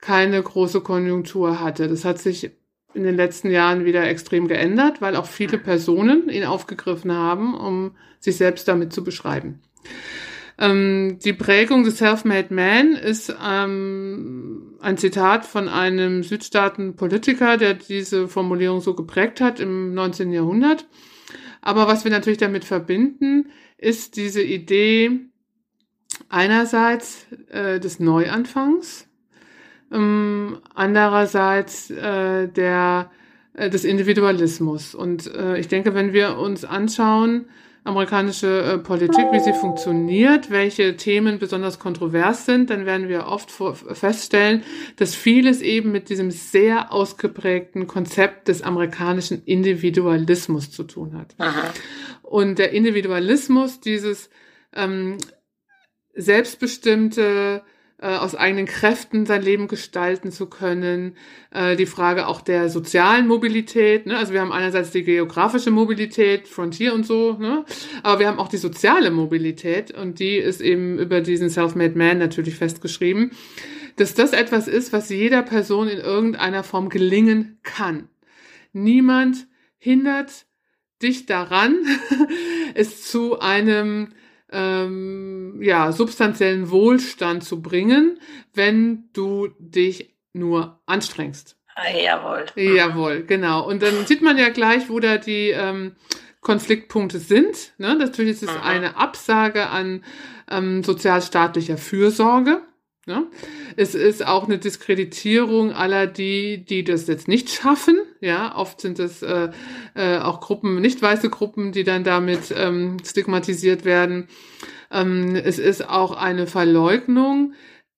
keine große Konjunktur hatte. Das hat sich in den letzten Jahren wieder extrem geändert, weil auch viele Personen ihn aufgegriffen haben, um sich selbst damit zu beschreiben. Ähm, die Prägung des Self-Made Man ist ähm, ein Zitat von einem Südstaaten-Politiker, der diese Formulierung so geprägt hat im 19. Jahrhundert. Aber was wir natürlich damit verbinden, ist diese Idee, einerseits äh, des Neuanfangs, ähm, andererseits äh, der, äh, des Individualismus. Und äh, ich denke, wenn wir uns anschauen, amerikanische äh, Politik, wie sie funktioniert, welche Themen besonders kontrovers sind, dann werden wir oft feststellen, dass vieles eben mit diesem sehr ausgeprägten Konzept des amerikanischen Individualismus zu tun hat. Aha. Und der Individualismus, dieses ähm, selbstbestimmte, äh, aus eigenen Kräften sein Leben gestalten zu können. Äh, die Frage auch der sozialen Mobilität. Ne? Also wir haben einerseits die geografische Mobilität, Frontier und so, ne? aber wir haben auch die soziale Mobilität und die ist eben über diesen Self-Made Man natürlich festgeschrieben, dass das etwas ist, was jeder Person in irgendeiner Form gelingen kann. Niemand hindert dich daran, es zu einem ähm, ja, substanziellen Wohlstand zu bringen, wenn du dich nur anstrengst. Ah, jawohl. Jawohl, genau. Und dann sieht man ja gleich, wo da die ähm, Konfliktpunkte sind. Ne? Natürlich ist es Aha. eine Absage an ähm, sozialstaatlicher Fürsorge. Ja? Es ist auch eine Diskreditierung aller die, die das jetzt nicht schaffen. Ja, oft sind es äh, äh, auch Gruppen, nicht weiße Gruppen, die dann damit ähm, stigmatisiert werden. Ähm, es ist auch eine Verleugnung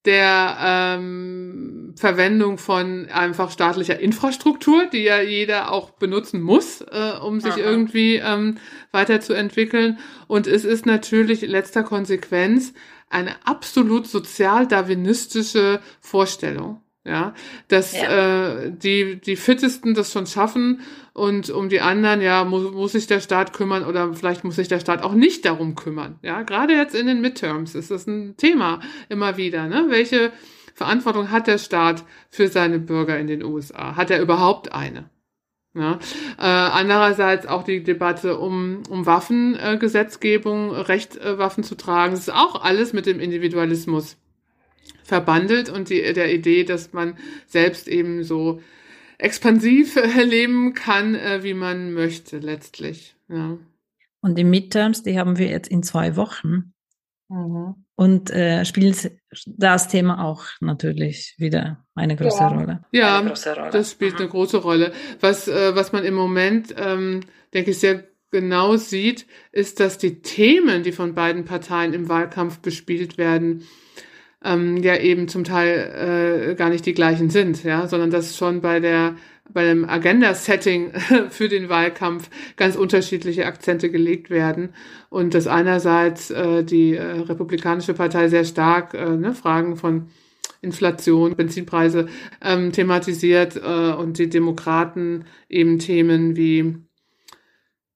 der ähm, Verwendung von einfach staatlicher Infrastruktur, die ja jeder auch benutzen muss, äh, um sich Aha. irgendwie ähm, weiterzuentwickeln. Und es ist natürlich letzter Konsequenz eine absolut sozial-darwinistische Vorstellung. Ja, dass ja. Äh, die, die Fittesten das schon schaffen und um die anderen, ja, muss, muss sich der Staat kümmern oder vielleicht muss sich der Staat auch nicht darum kümmern. Ja, gerade jetzt in den Midterms ist das ein Thema immer wieder. Ne? Welche Verantwortung hat der Staat für seine Bürger in den USA? Hat er überhaupt eine? Ja. Äh, andererseits auch die Debatte um, um Waffengesetzgebung, äh, Recht, äh, Waffen zu tragen. Das ist auch alles mit dem Individualismus verbandelt und die, der Idee, dass man selbst eben so expansiv äh, leben kann, äh, wie man möchte letztlich. Ja. Und die Midterms, die haben wir jetzt in zwei Wochen. Mhm. Und äh, spielt das Thema auch natürlich wieder eine große ja. Rolle. Ja, große Rolle. das spielt mhm. eine große Rolle. Was, äh, was man im Moment, ähm, denke ich, sehr genau sieht, ist, dass die Themen, die von beiden Parteien im Wahlkampf bespielt werden, ähm, ja eben zum Teil äh, gar nicht die gleichen sind, ja, sondern dass schon bei der bei dem Agenda-Setting für den Wahlkampf ganz unterschiedliche Akzente gelegt werden und dass einerseits äh, die äh, Republikanische Partei sehr stark äh, ne, Fragen von Inflation, Benzinpreise ähm, thematisiert äh, und die Demokraten eben Themen wie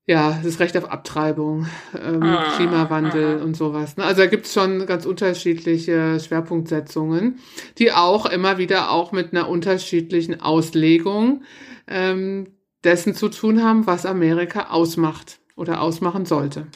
ja, das Recht auf Abtreibung, ähm, ah, Klimawandel ah. und sowas. Ne? Also da gibt's schon ganz unterschiedliche Schwerpunktsetzungen, die auch immer wieder auch mit einer unterschiedlichen Auslegung ähm, dessen zu tun haben, was Amerika ausmacht oder ausmachen sollte.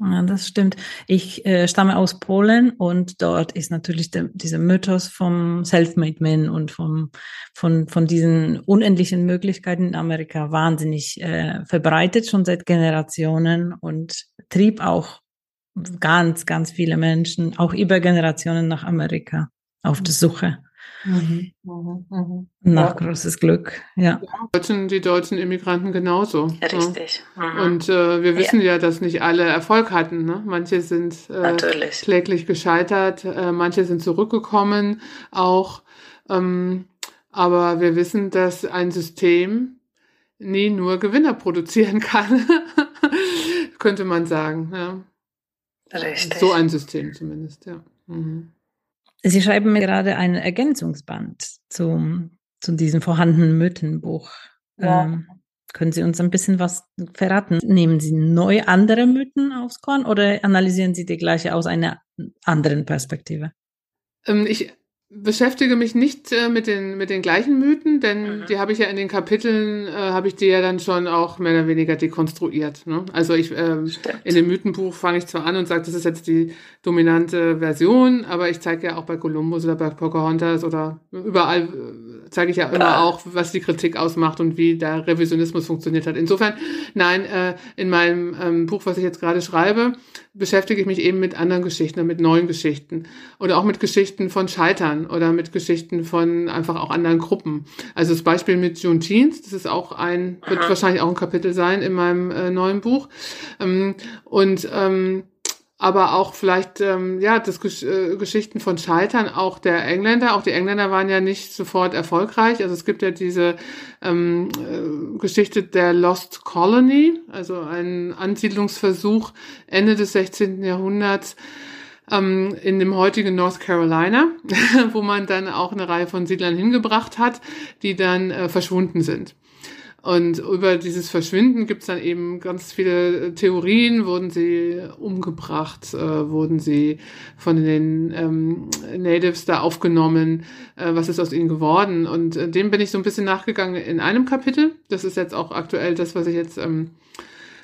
Ja, das stimmt. Ich äh, stamme aus Polen und dort ist natürlich der, dieser Mythos vom Self-Made Man und vom, von, von diesen unendlichen Möglichkeiten in Amerika wahnsinnig äh, verbreitet, schon seit Generationen und trieb auch ganz, ganz viele Menschen, auch über Generationen nach Amerika auf der Suche. Mhm, mhm, mhm. Nach ja. großes Glück, ja. ja. Die deutschen Immigranten genauso. Richtig. Mhm. Und äh, wir wissen ja. ja. dass nicht alle Erfolg hatten. Ne? Manche sind äh, kläglich gescheitert, äh, manche sind zurückgekommen auch. Ähm, aber wir wissen, dass ein System nie nur Gewinner produzieren kann, könnte man sagen. Ja. Richtig. So ein System zumindest, ja. Mhm. Sie schreiben mir gerade ein Ergänzungsband zum, zu diesem vorhandenen Mythenbuch. Ja. Ähm, können Sie uns ein bisschen was verraten? Nehmen Sie neu andere Mythen aufs Korn oder analysieren Sie die gleiche aus einer anderen Perspektive? Ähm, ich beschäftige mich nicht äh, mit den mit den gleichen Mythen, denn mhm. die habe ich ja in den Kapiteln äh, habe ich die ja dann schon auch mehr oder weniger dekonstruiert. Ne? Also ich äh, in dem Mythenbuch fange ich zwar an und sage, das ist jetzt die dominante Version, aber ich zeige ja auch bei Columbus oder bei Pocahontas oder überall äh, zeige ich ja immer auch, was die Kritik ausmacht und wie der Revisionismus funktioniert hat. Insofern, nein, äh, in meinem ähm, Buch, was ich jetzt gerade schreibe, beschäftige ich mich eben mit anderen Geschichten, mit neuen Geschichten oder auch mit Geschichten von Scheitern oder mit Geschichten von einfach auch anderen Gruppen. Also das Beispiel mit Juneteenth, das ist auch ein, wird Aha. wahrscheinlich auch ein Kapitel sein in meinem äh, neuen Buch. Ähm, und ähm, aber auch vielleicht ähm, ja das Gesch äh, Geschichten von Scheitern auch der Engländer. Auch die Engländer waren ja nicht sofort erfolgreich. Also es gibt ja diese ähm, äh, Geschichte der Lost Colony, also ein Ansiedlungsversuch Ende des 16. Jahrhunderts ähm, in dem heutigen North Carolina, wo man dann auch eine Reihe von Siedlern hingebracht hat, die dann äh, verschwunden sind. Und über dieses Verschwinden gibt es dann eben ganz viele Theorien. Wurden sie umgebracht? Äh, wurden sie von den ähm, Natives da aufgenommen? Äh, was ist aus ihnen geworden? Und äh, dem bin ich so ein bisschen nachgegangen in einem Kapitel. Das ist jetzt auch aktuell das, was ich jetzt, ähm,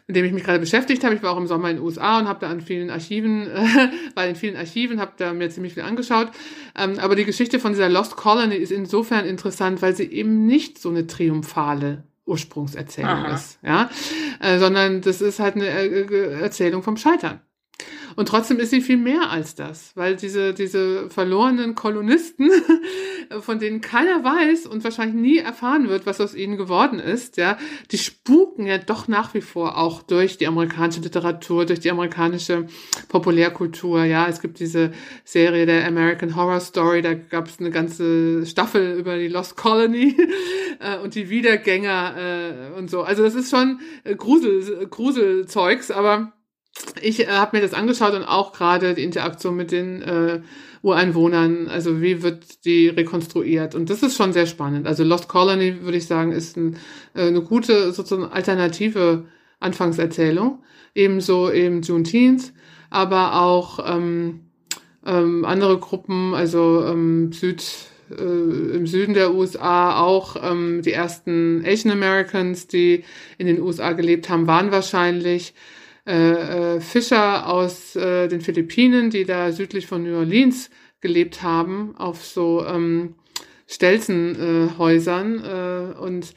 mit dem ich mich gerade beschäftigt habe. Ich war auch im Sommer in den USA und habe da an vielen Archiven, äh, bei den vielen Archiven, habe da mir ziemlich viel angeschaut. Ähm, aber die Geschichte von dieser Lost Colony ist insofern interessant, weil sie eben nicht so eine triumphale Ursprungserzählung Aha. ist, ja, äh, sondern das ist halt eine äh, Erzählung vom Scheitern. Und trotzdem ist sie viel mehr als das, weil diese, diese verlorenen Kolonisten, von denen keiner weiß und wahrscheinlich nie erfahren wird, was aus ihnen geworden ist, ja, die spuken ja doch nach wie vor auch durch die amerikanische Literatur, durch die amerikanische Populärkultur, ja. Es gibt diese Serie der American Horror Story, da gab es eine ganze Staffel über die Lost Colony äh, und die Wiedergänger äh, und so. Also das ist schon äh, Grusel, Gruselzeugs, aber ich äh, habe mir das angeschaut und auch gerade die Interaktion mit den äh, Ureinwohnern, also wie wird die rekonstruiert? Und das ist schon sehr spannend. Also Lost Colony, würde ich sagen, ist ein, äh, eine gute sozusagen alternative Anfangserzählung. Ebenso eben Juneteenth, aber auch ähm, ähm, andere Gruppen, also ähm, Süd, äh, im Süden der USA auch ähm, die ersten Asian Americans, die in den USA gelebt haben, waren wahrscheinlich äh, äh, Fischer aus äh, den Philippinen, die da südlich von New Orleans gelebt haben, auf so ähm, Stelzenhäusern. Äh, und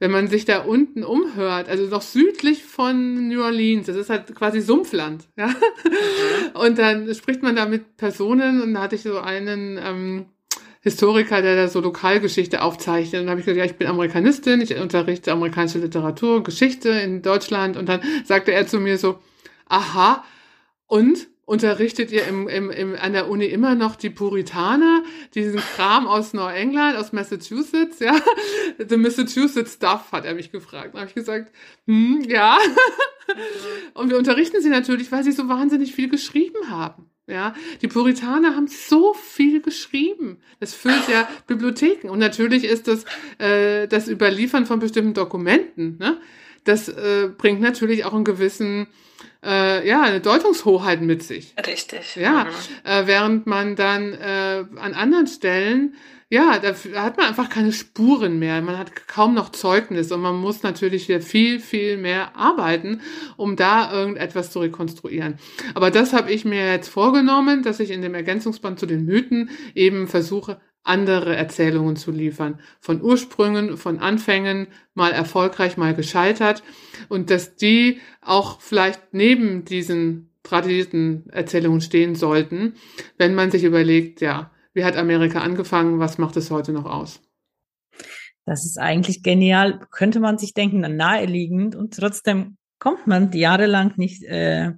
wenn man sich da unten umhört, also noch südlich von New Orleans, das ist halt quasi Sumpfland, ja. Mhm. Und dann spricht man da mit Personen und da hatte ich so einen ähm, Historiker, der da so Lokalgeschichte aufzeichnet. Und dann habe ich gesagt, ja, ich bin Amerikanistin, ich unterrichte amerikanische Literatur und Geschichte in Deutschland. Und dann sagte er zu mir so, aha, und unterrichtet ihr im, im, im, an der Uni immer noch die Puritaner, diesen Kram aus Neuengland, aus Massachusetts, ja? The Massachusetts Stuff, hat er mich gefragt. Dann habe ich gesagt, hm, ja. Und wir unterrichten sie natürlich, weil sie so wahnsinnig viel geschrieben haben. Ja, die Puritaner haben so viel geschrieben. Das füllt ja Bibliotheken. Und natürlich ist das äh, das Überliefern von bestimmten Dokumenten. Ne? Das äh, bringt natürlich auch einen gewissen, äh, ja, eine Deutungshoheit mit sich. Richtig. Ja, mhm. äh, während man dann äh, an anderen Stellen ja, da hat man einfach keine Spuren mehr. Man hat kaum noch Zeugnis und man muss natürlich hier viel, viel mehr arbeiten, um da irgendetwas zu rekonstruieren. Aber das habe ich mir jetzt vorgenommen, dass ich in dem Ergänzungsband zu den Mythen eben versuche, andere Erzählungen zu liefern. Von Ursprüngen, von Anfängen, mal erfolgreich, mal gescheitert. Und dass die auch vielleicht neben diesen tradierten Erzählungen stehen sollten, wenn man sich überlegt, ja, wie hat Amerika angefangen? Was macht es heute noch aus? Das ist eigentlich genial, könnte man sich denken, naheliegend und trotzdem kommt man jahrelang nicht äh,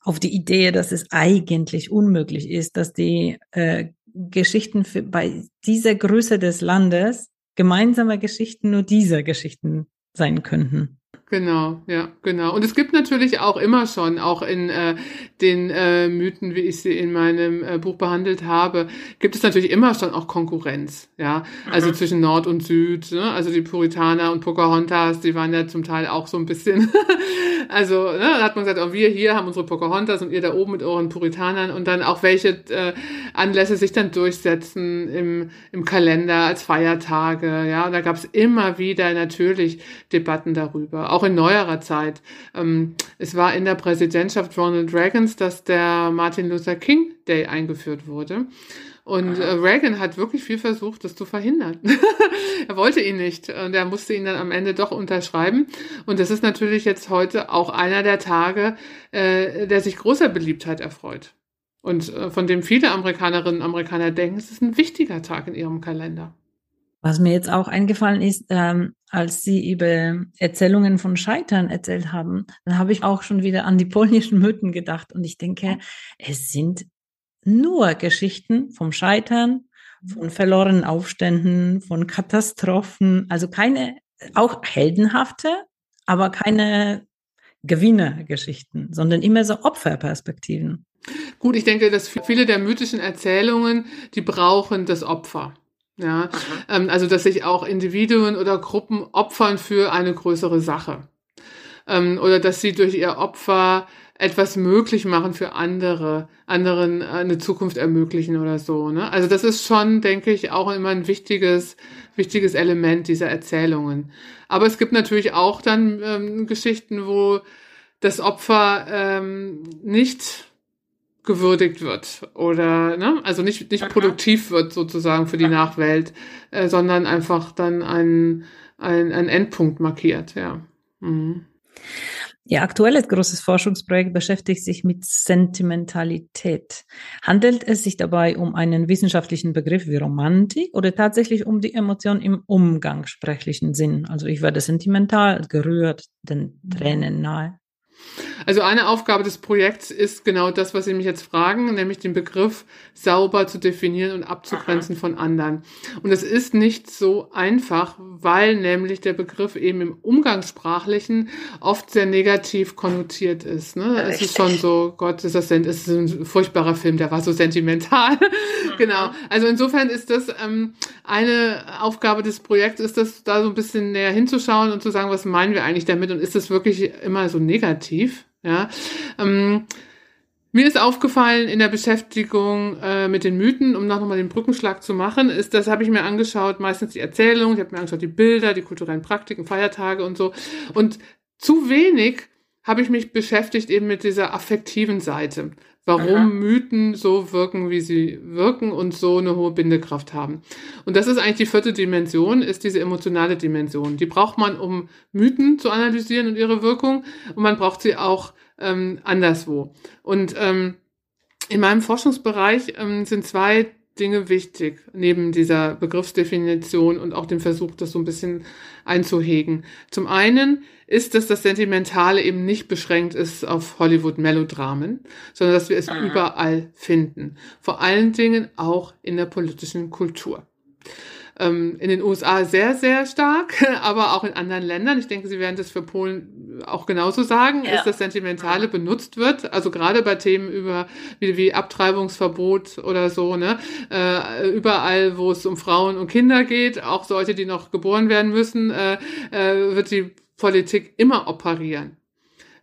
auf die Idee, dass es eigentlich unmöglich ist, dass die äh, Geschichten für, bei dieser Größe des Landes gemeinsame Geschichten nur dieser Geschichten sein könnten. Genau, ja, genau. Und es gibt natürlich auch immer schon, auch in äh, den äh, Mythen, wie ich sie in meinem äh, Buch behandelt habe, gibt es natürlich immer schon auch Konkurrenz, ja. Also mhm. zwischen Nord und Süd, ne? Also die Puritaner und Pocahontas, die waren ja zum Teil auch so ein bisschen, also ne, da hat man gesagt, auch wir hier haben unsere Pocahontas und ihr da oben mit euren Puritanern und dann auch welche äh, Anlässe sich dann durchsetzen im, im Kalender als Feiertage, ja. Und da gab es immer wieder natürlich Debatten darüber. Auch auch in neuerer Zeit. Ähm, es war in der Präsidentschaft Ronald Reagans, dass der Martin Luther King Day eingeführt wurde. Und äh, Reagan hat wirklich viel versucht, das zu verhindern. er wollte ihn nicht und er musste ihn dann am Ende doch unterschreiben. Und das ist natürlich jetzt heute auch einer der Tage, äh, der sich großer Beliebtheit erfreut. Und äh, von dem viele Amerikanerinnen und Amerikaner denken, es ist ein wichtiger Tag in ihrem Kalender. Was mir jetzt auch eingefallen ist, ähm, als Sie über Erzählungen von Scheitern erzählt haben, dann habe ich auch schon wieder an die polnischen Mythen gedacht. Und ich denke, es sind nur Geschichten vom Scheitern, von verlorenen Aufständen, von Katastrophen, also keine, auch heldenhafte, aber keine Gewinnergeschichten, sondern immer so Opferperspektiven. Gut, ich denke, dass viele der mythischen Erzählungen, die brauchen das Opfer. Ja, ähm, also dass sich auch Individuen oder Gruppen opfern für eine größere Sache. Ähm, oder dass sie durch ihr Opfer etwas möglich machen für andere, anderen eine Zukunft ermöglichen oder so. Ne? Also das ist schon, denke ich, auch immer ein wichtiges, wichtiges Element dieser Erzählungen. Aber es gibt natürlich auch dann ähm, Geschichten, wo das Opfer ähm, nicht gewürdigt wird oder ne, also nicht nicht produktiv wird sozusagen für die Nachwelt, äh, sondern einfach dann ein, ein, ein Endpunkt markiert, ja. Mhm. Ihr aktuelles großes Forschungsprojekt beschäftigt sich mit Sentimentalität. Handelt es sich dabei um einen wissenschaftlichen Begriff wie Romantik oder tatsächlich um die Emotion im umgangssprechlichen Sinn? Also ich werde sentimental, gerührt, den Tränen nahe. Also eine Aufgabe des Projekts ist genau das, was Sie mich jetzt fragen, nämlich den Begriff sauber zu definieren und abzugrenzen von anderen. Und es ist nicht so einfach, weil nämlich der Begriff eben im Umgangssprachlichen oft sehr negativ konnotiert ist. Ne? Es ist schon so, Gott, ist das denn, ist ein furchtbarer Film, der war so sentimental. genau. Also insofern ist das ähm, eine Aufgabe des Projekts, ist das da so ein bisschen näher hinzuschauen und zu sagen, was meinen wir eigentlich damit und ist das wirklich immer so negativ? Ja. Ähm, mir ist aufgefallen in der Beschäftigung äh, mit den Mythen, um noch mal den Brückenschlag zu machen, ist, das habe ich mir angeschaut, meistens die Erzählung, ich habe mir angeschaut die Bilder, die kulturellen Praktiken, Feiertage und so. Und zu wenig habe ich mich beschäftigt eben mit dieser affektiven Seite. Warum Aha. Mythen so wirken, wie sie wirken und so eine hohe Bindekraft haben. Und das ist eigentlich die vierte Dimension, ist diese emotionale Dimension. Die braucht man, um Mythen zu analysieren und ihre Wirkung. Und man braucht sie auch ähm, anderswo. Und ähm, in meinem Forschungsbereich ähm, sind zwei Dinge wichtig, neben dieser Begriffsdefinition und auch dem Versuch, das so ein bisschen einzuhegen. Zum einen ist, dass das Sentimentale eben nicht beschränkt ist auf Hollywood-Melodramen, sondern dass wir es Aha. überall finden. Vor allen Dingen auch in der politischen Kultur ähm, in den USA sehr, sehr stark, aber auch in anderen Ländern. Ich denke, Sie werden das für Polen auch genauso sagen, ja. ist das Sentimentale benutzt wird. Also gerade bei Themen über wie, wie Abtreibungsverbot oder so, ne? Äh, überall, wo es um Frauen und Kinder geht, auch solche, die noch geboren werden müssen, äh, äh, wird die Politik immer operieren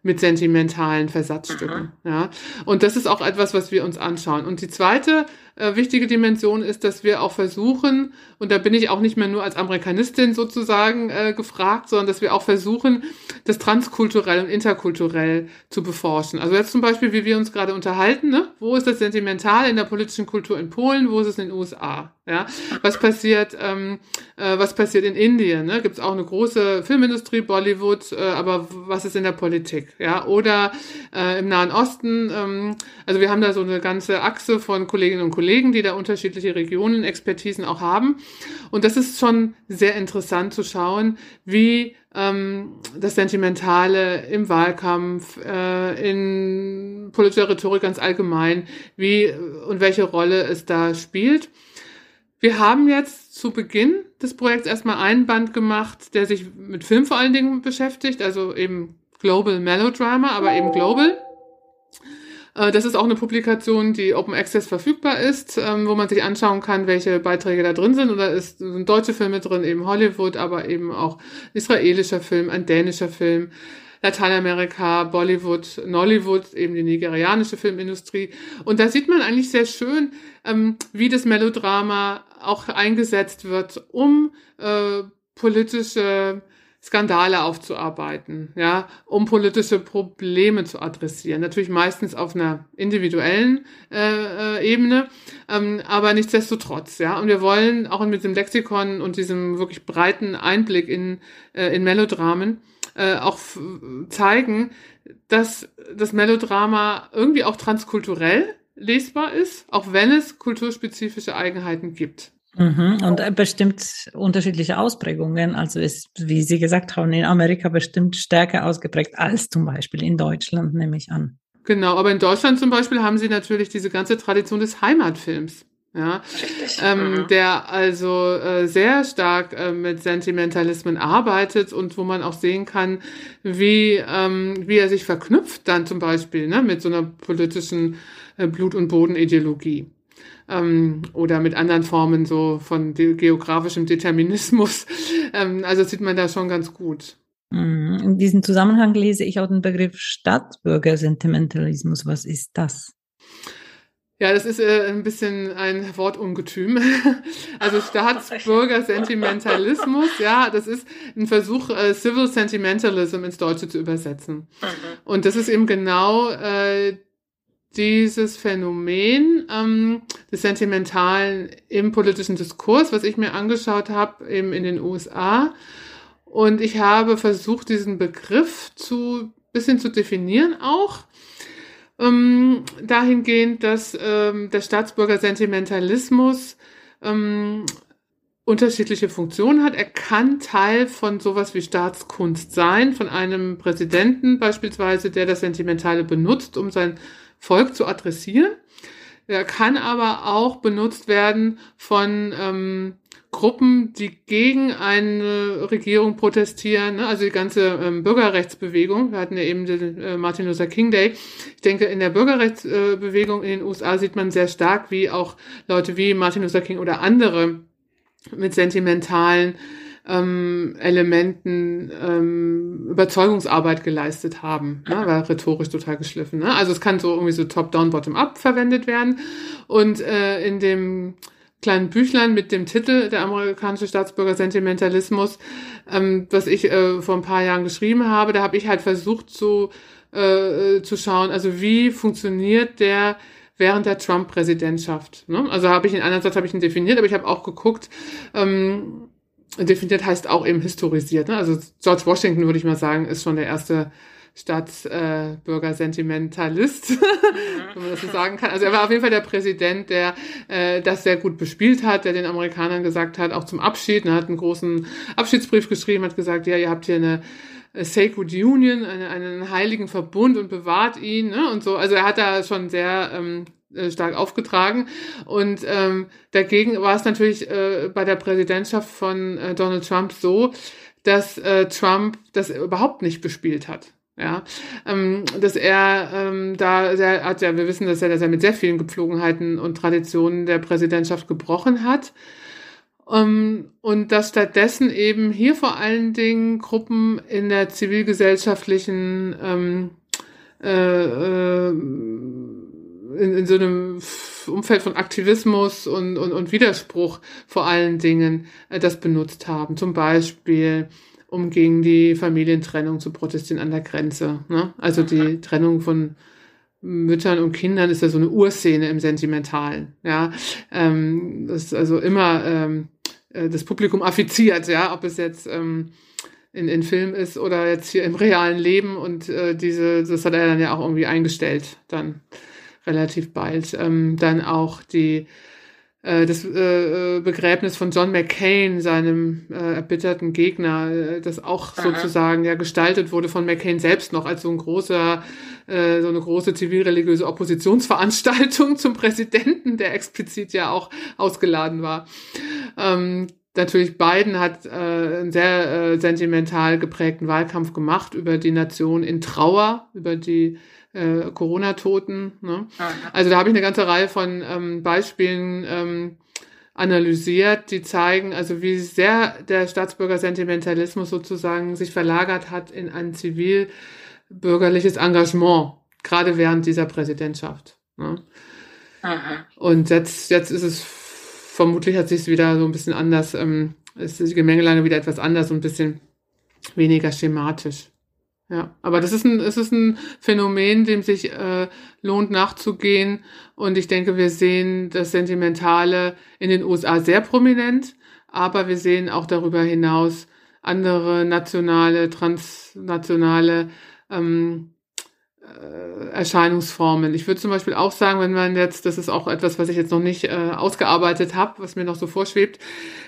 mit sentimentalen Versatzstücken. Mhm. Ja. Und das ist auch etwas, was wir uns anschauen. Und die zweite äh, wichtige Dimension ist, dass wir auch versuchen, und da bin ich auch nicht mehr nur als Amerikanistin sozusagen äh, gefragt, sondern dass wir auch versuchen, das transkulturell und interkulturell zu beforschen. Also jetzt zum Beispiel, wie wir uns gerade unterhalten, ne? wo ist das sentimental in der politischen Kultur in Polen, wo ist es in den USA? Ja? Was passiert, ähm, äh, was passiert in Indien? Ne? Gibt es auch eine große Filmindustrie, Bollywood, äh, aber was ist in der Politik? Ja? Oder äh, im Nahen Osten, ähm, also wir haben da so eine ganze Achse von Kolleginnen und Kollegen, Kollegen, die da unterschiedliche Regionen, Expertisen auch haben. Und das ist schon sehr interessant zu schauen, wie ähm, das Sentimentale im Wahlkampf, äh, in politischer Rhetorik ganz allgemein, wie und welche Rolle es da spielt. Wir haben jetzt zu Beginn des Projekts erstmal einen Band gemacht, der sich mit Film vor allen Dingen beschäftigt, also eben Global Melodrama, aber eben Global. Äh, das ist auch eine Publikation, die Open Access verfügbar ist, ähm, wo man sich anschauen kann, welche Beiträge da drin sind. Oder es sind deutsche Filme drin, eben Hollywood, aber eben auch israelischer Film, ein dänischer Film. Lateinamerika, Bollywood, Nollywood, eben die nigerianische Filmindustrie. Und da sieht man eigentlich sehr schön, ähm, wie das Melodrama auch eingesetzt wird, um äh, politische Skandale aufzuarbeiten, ja, um politische Probleme zu adressieren. Natürlich meistens auf einer individuellen äh, äh, Ebene, ähm, aber nichtsdestotrotz, ja. Und wir wollen auch mit dem Lexikon und diesem wirklich breiten Einblick in, äh, in Melodramen äh, auch zeigen, dass das Melodrama irgendwie auch transkulturell lesbar ist, auch wenn es kulturspezifische Eigenheiten gibt. Mhm. Und äh, bestimmt unterschiedliche Ausprägungen. Also ist, wie Sie gesagt haben, in Amerika bestimmt stärker ausgeprägt als zum Beispiel in Deutschland, nehme ich an. Genau, aber in Deutschland zum Beispiel haben Sie natürlich diese ganze Tradition des Heimatfilms. Ja, ähm, mhm. der also äh, sehr stark äh, mit Sentimentalismen arbeitet und wo man auch sehen kann, wie, ähm, wie er sich verknüpft dann zum Beispiel ne, mit so einer politischen äh, Blut- und Bodenideologie ähm, oder mit anderen Formen so von de geografischem Determinismus. Ähm, also sieht man da schon ganz gut. Mhm. In diesem Zusammenhang lese ich auch den Begriff Stadtbürgersentimentalismus. Was ist das? Ja, das ist äh, ein bisschen ein Wortungetüm. Also Staatsbürgersentimentalismus, ja, das ist ein Versuch, äh, Civil Sentimentalism ins Deutsche zu übersetzen. Mhm. Und das ist eben genau äh, dieses Phänomen ähm, des Sentimentalen im politischen Diskurs, was ich mir angeschaut habe, eben in den USA. Und ich habe versucht, diesen Begriff zu bisschen zu definieren auch. Ähm, dahingehend, dass ähm, der Staatsbürgersentimentalismus ähm, unterschiedliche Funktionen hat. Er kann Teil von sowas wie Staatskunst sein, von einem Präsidenten beispielsweise, der das Sentimentale benutzt, um sein Volk zu adressieren. Er kann aber auch benutzt werden von ähm, Gruppen, die gegen eine Regierung protestieren, ne? also die ganze ähm, Bürgerrechtsbewegung. Wir hatten ja eben den äh, Martin Luther King Day. Ich denke, in der Bürgerrechtsbewegung in den USA sieht man sehr stark, wie auch Leute wie Martin Luther King oder andere mit sentimentalen ähm, Elementen ähm, Überzeugungsarbeit geleistet haben. Ne? War rhetorisch total geschliffen. Ne? Also es kann so irgendwie so top-down, bottom-up verwendet werden. Und äh, in dem kleinen Büchlein mit dem Titel Der amerikanische Staatsbürger Sentimentalismus, ähm, was ich äh, vor ein paar Jahren geschrieben habe, da habe ich halt versucht zu, äh, zu schauen, also wie funktioniert der während der Trump-Präsidentschaft. Ne? Also habe ich in einer Satz habe ich ihn definiert, aber ich habe auch geguckt, ähm, definiert heißt auch eben historisiert. Ne? Also George Washington, würde ich mal sagen, ist schon der erste Staatsbürger-Sentimentalist, äh, wenn man das so sagen kann. Also er war auf jeden Fall der Präsident, der äh, das sehr gut bespielt hat, der den Amerikanern gesagt hat, auch zum Abschied, er hat einen großen Abschiedsbrief geschrieben, hat gesagt, ja, ihr habt hier eine Sacred Union, eine, einen heiligen Verbund und bewahrt ihn ne? und so. Also er hat da schon sehr ähm, äh, stark aufgetragen. Und ähm, dagegen war es natürlich äh, bei der Präsidentschaft von äh, Donald Trump so, dass äh, Trump das überhaupt nicht bespielt hat. Ja, ähm, dass er ähm, da, der hat ja, wir wissen, dass er, dass er mit sehr vielen Gepflogenheiten und Traditionen der Präsidentschaft gebrochen hat. Um, und dass stattdessen eben hier vor allen Dingen Gruppen in der zivilgesellschaftlichen ähm, äh, äh, in, in so einem Umfeld von Aktivismus und, und, und Widerspruch vor allen Dingen äh, das benutzt haben. Zum Beispiel, um gegen die Familientrennung zu protestieren an der Grenze. Ne? Also die Trennung von Müttern und Kindern ist ja so eine Urszene im Sentimentalen. Ja, ähm, das ist also immer ähm, äh, das Publikum affiziert, ja, ob es jetzt ähm, in, in Film ist oder jetzt hier im realen Leben und äh, diese, das hat er dann ja auch irgendwie eingestellt, dann relativ bald. Ähm, dann auch die äh, das äh, Begräbnis von John McCain, seinem äh, erbitterten Gegner, äh, das auch Aha. sozusagen ja gestaltet wurde von McCain selbst noch als so ein großer, äh, so eine große zivilreligiöse Oppositionsveranstaltung zum Präsidenten, der explizit ja auch ausgeladen war. Ähm, natürlich Biden hat äh, einen sehr äh, sentimental geprägten Wahlkampf gemacht über die Nation in Trauer, über die äh, Corona-Toten. Ne? Also da habe ich eine ganze Reihe von ähm, Beispielen ähm, analysiert, die zeigen, also wie sehr der Staatsbürgersentimentalismus sozusagen sich verlagert hat in ein zivilbürgerliches Engagement, gerade während dieser Präsidentschaft. Ne? Und jetzt, jetzt ist es vermutlich hat sich es wieder so ein bisschen anders, ähm, ist die Gemengelage wieder etwas anders und ein bisschen weniger schematisch. Ja, aber das ist ein, es ist ein Phänomen, dem sich äh, lohnt nachzugehen. Und ich denke, wir sehen das Sentimentale in den USA sehr prominent, aber wir sehen auch darüber hinaus andere nationale, transnationale ähm, äh, Erscheinungsformen. Ich würde zum Beispiel auch sagen, wenn man jetzt, das ist auch etwas, was ich jetzt noch nicht äh, ausgearbeitet habe, was mir noch so vorschwebt,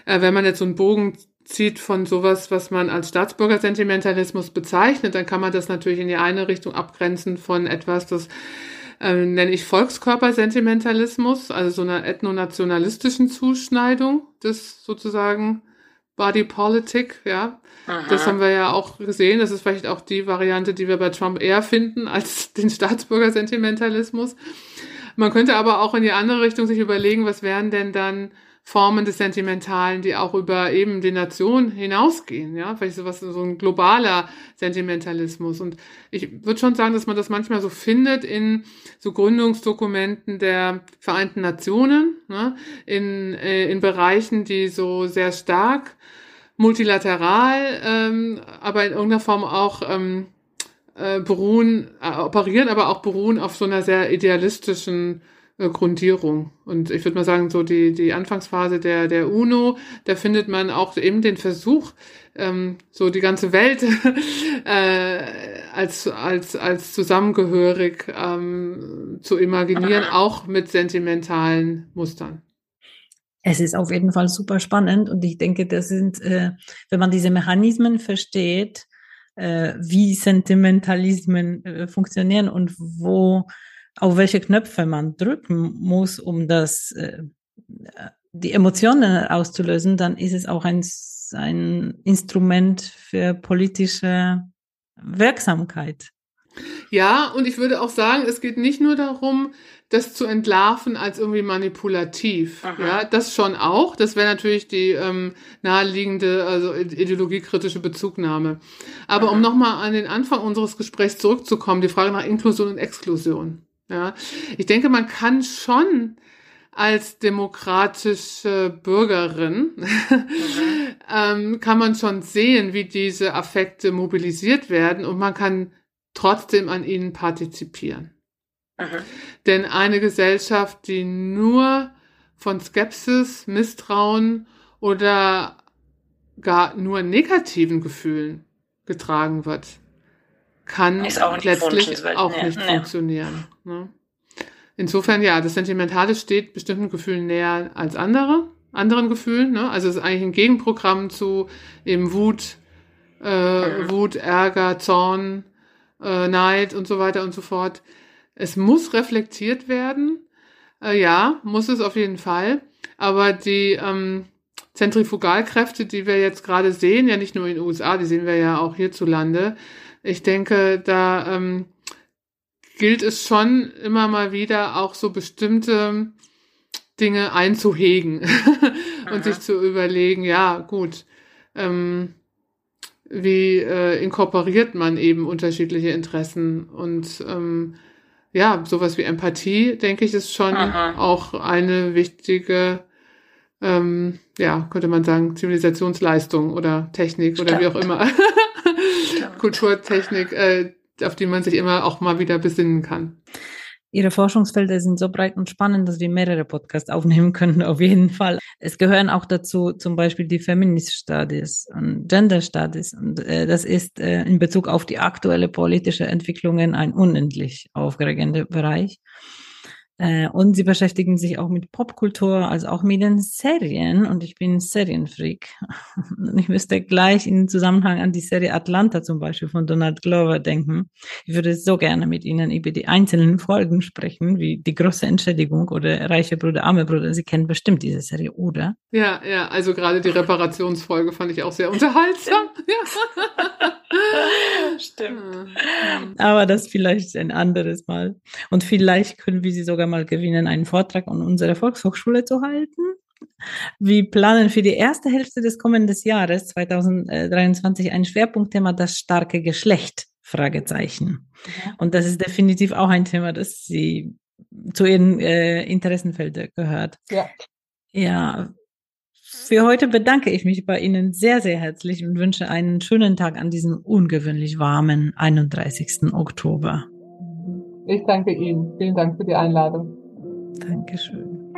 äh, wenn man jetzt so einen Bogen zieht von sowas, was man als Staatsbürgersentimentalismus bezeichnet, dann kann man das natürlich in die eine Richtung abgrenzen von etwas, das äh, nenne ich Volkskörpersentimentalismus, also so einer ethnonationalistischen Zuschneidung des sozusagen Body Politic, ja. Aha. Das haben wir ja auch gesehen. Das ist vielleicht auch die Variante, die wir bei Trump eher finden als den Staatsbürgersentimentalismus. Man könnte aber auch in die andere Richtung sich überlegen, was wären denn dann Formen des Sentimentalen, die auch über eben die Nation hinausgehen, ja, vielleicht sowas, so ein globaler Sentimentalismus. Und ich würde schon sagen, dass man das manchmal so findet in so Gründungsdokumenten der Vereinten Nationen, ne, in, äh, in Bereichen, die so sehr stark multilateral, ähm, aber in irgendeiner Form auch ähm, äh, beruhen, äh, operieren, aber auch beruhen auf so einer sehr idealistischen Grundierung. Und ich würde mal sagen, so die, die Anfangsphase der, der UNO, da findet man auch eben den Versuch, ähm, so die ganze Welt äh, als, als, als zusammengehörig ähm, zu imaginieren, auch mit sentimentalen Mustern. Es ist auf jeden Fall super spannend und ich denke, das sind, äh, wenn man diese Mechanismen versteht, äh, wie Sentimentalismen äh, funktionieren und wo, auf welche Knöpfe man drücken muss, um das, äh, die Emotionen auszulösen, dann ist es auch ein, ein Instrument für politische Wirksamkeit. Ja, und ich würde auch sagen, es geht nicht nur darum, das zu entlarven als irgendwie manipulativ. Aha. Ja, das schon auch. Das wäre natürlich die ähm, naheliegende, also ideologiekritische Bezugnahme. Aber Aha. um nochmal an den Anfang unseres Gesprächs zurückzukommen, die Frage nach Inklusion und Exklusion. Ja, ich denke, man kann schon als demokratische Bürgerin ähm, kann man schon sehen, wie diese Affekte mobilisiert werden und man kann trotzdem an ihnen partizipieren. Aha. Denn eine Gesellschaft, die nur von Skepsis, Misstrauen oder gar nur negativen Gefühlen getragen wird, kann auch letztlich auch nicht nee. funktionieren. Ne? Insofern, ja, das Sentimentale steht bestimmten Gefühlen näher als andere, anderen Gefühlen. Ne? Also es ist eigentlich ein Gegenprogramm zu eben Wut, äh, mhm. Wut, Ärger, Zorn, äh, Neid und so weiter und so fort. Es muss reflektiert werden. Äh, ja, muss es auf jeden Fall. Aber die ähm, Zentrifugalkräfte, die wir jetzt gerade sehen, ja nicht nur in den USA, die sehen wir ja auch hierzulande. Ich denke, da ähm, gilt es schon immer mal wieder auch so bestimmte Dinge einzuhegen und sich zu überlegen, ja, gut, ähm, wie äh, inkorporiert man eben unterschiedliche Interessen und ähm, ja, sowas wie Empathie, denke ich, ist schon Aha. auch eine wichtige, ähm, ja, könnte man sagen, Zivilisationsleistung oder Technik Stimmt. oder wie auch immer. Kulturtechnik, äh, auf die man sich immer auch mal wieder besinnen kann. Ihre Forschungsfelder sind so breit und spannend, dass wir mehrere Podcasts aufnehmen können, auf jeden Fall. Es gehören auch dazu zum Beispiel die Feminist Studies und Gender Studies. Und äh, das ist äh, in Bezug auf die aktuelle politische Entwicklungen ein unendlich aufregender Bereich. Äh, und sie beschäftigen sich auch mit Popkultur, also auch mit den Serien. Und ich bin Serienfreak. ich müsste gleich in Zusammenhang an die Serie Atlanta zum Beispiel von Donald Glover denken. Ich würde so gerne mit Ihnen über die einzelnen Folgen sprechen, wie die große Entschädigung oder Reiche Bruder, arme Bruder. Sie kennen bestimmt diese Serie, oder? Ja, ja, also gerade die Reparationsfolge fand ich auch sehr unterhaltsam. Stimmt. Aber das vielleicht ein anderes Mal. Und vielleicht können wir sie sogar mal gewinnen, einen Vortrag an unserer Volkshochschule zu halten. Wir planen für die erste Hälfte des kommenden Jahres 2023 ein Schwerpunktthema das starke Geschlecht. Fragezeichen. Ja. Und das ist definitiv auch ein Thema, das Sie zu Ihren äh, Interessenfeldern gehört. Ja. Ja, für heute bedanke ich mich bei Ihnen sehr, sehr herzlich und wünsche einen schönen Tag an diesem ungewöhnlich warmen 31. Oktober. Ich danke Ihnen. Vielen Dank für die Einladung. Dankeschön.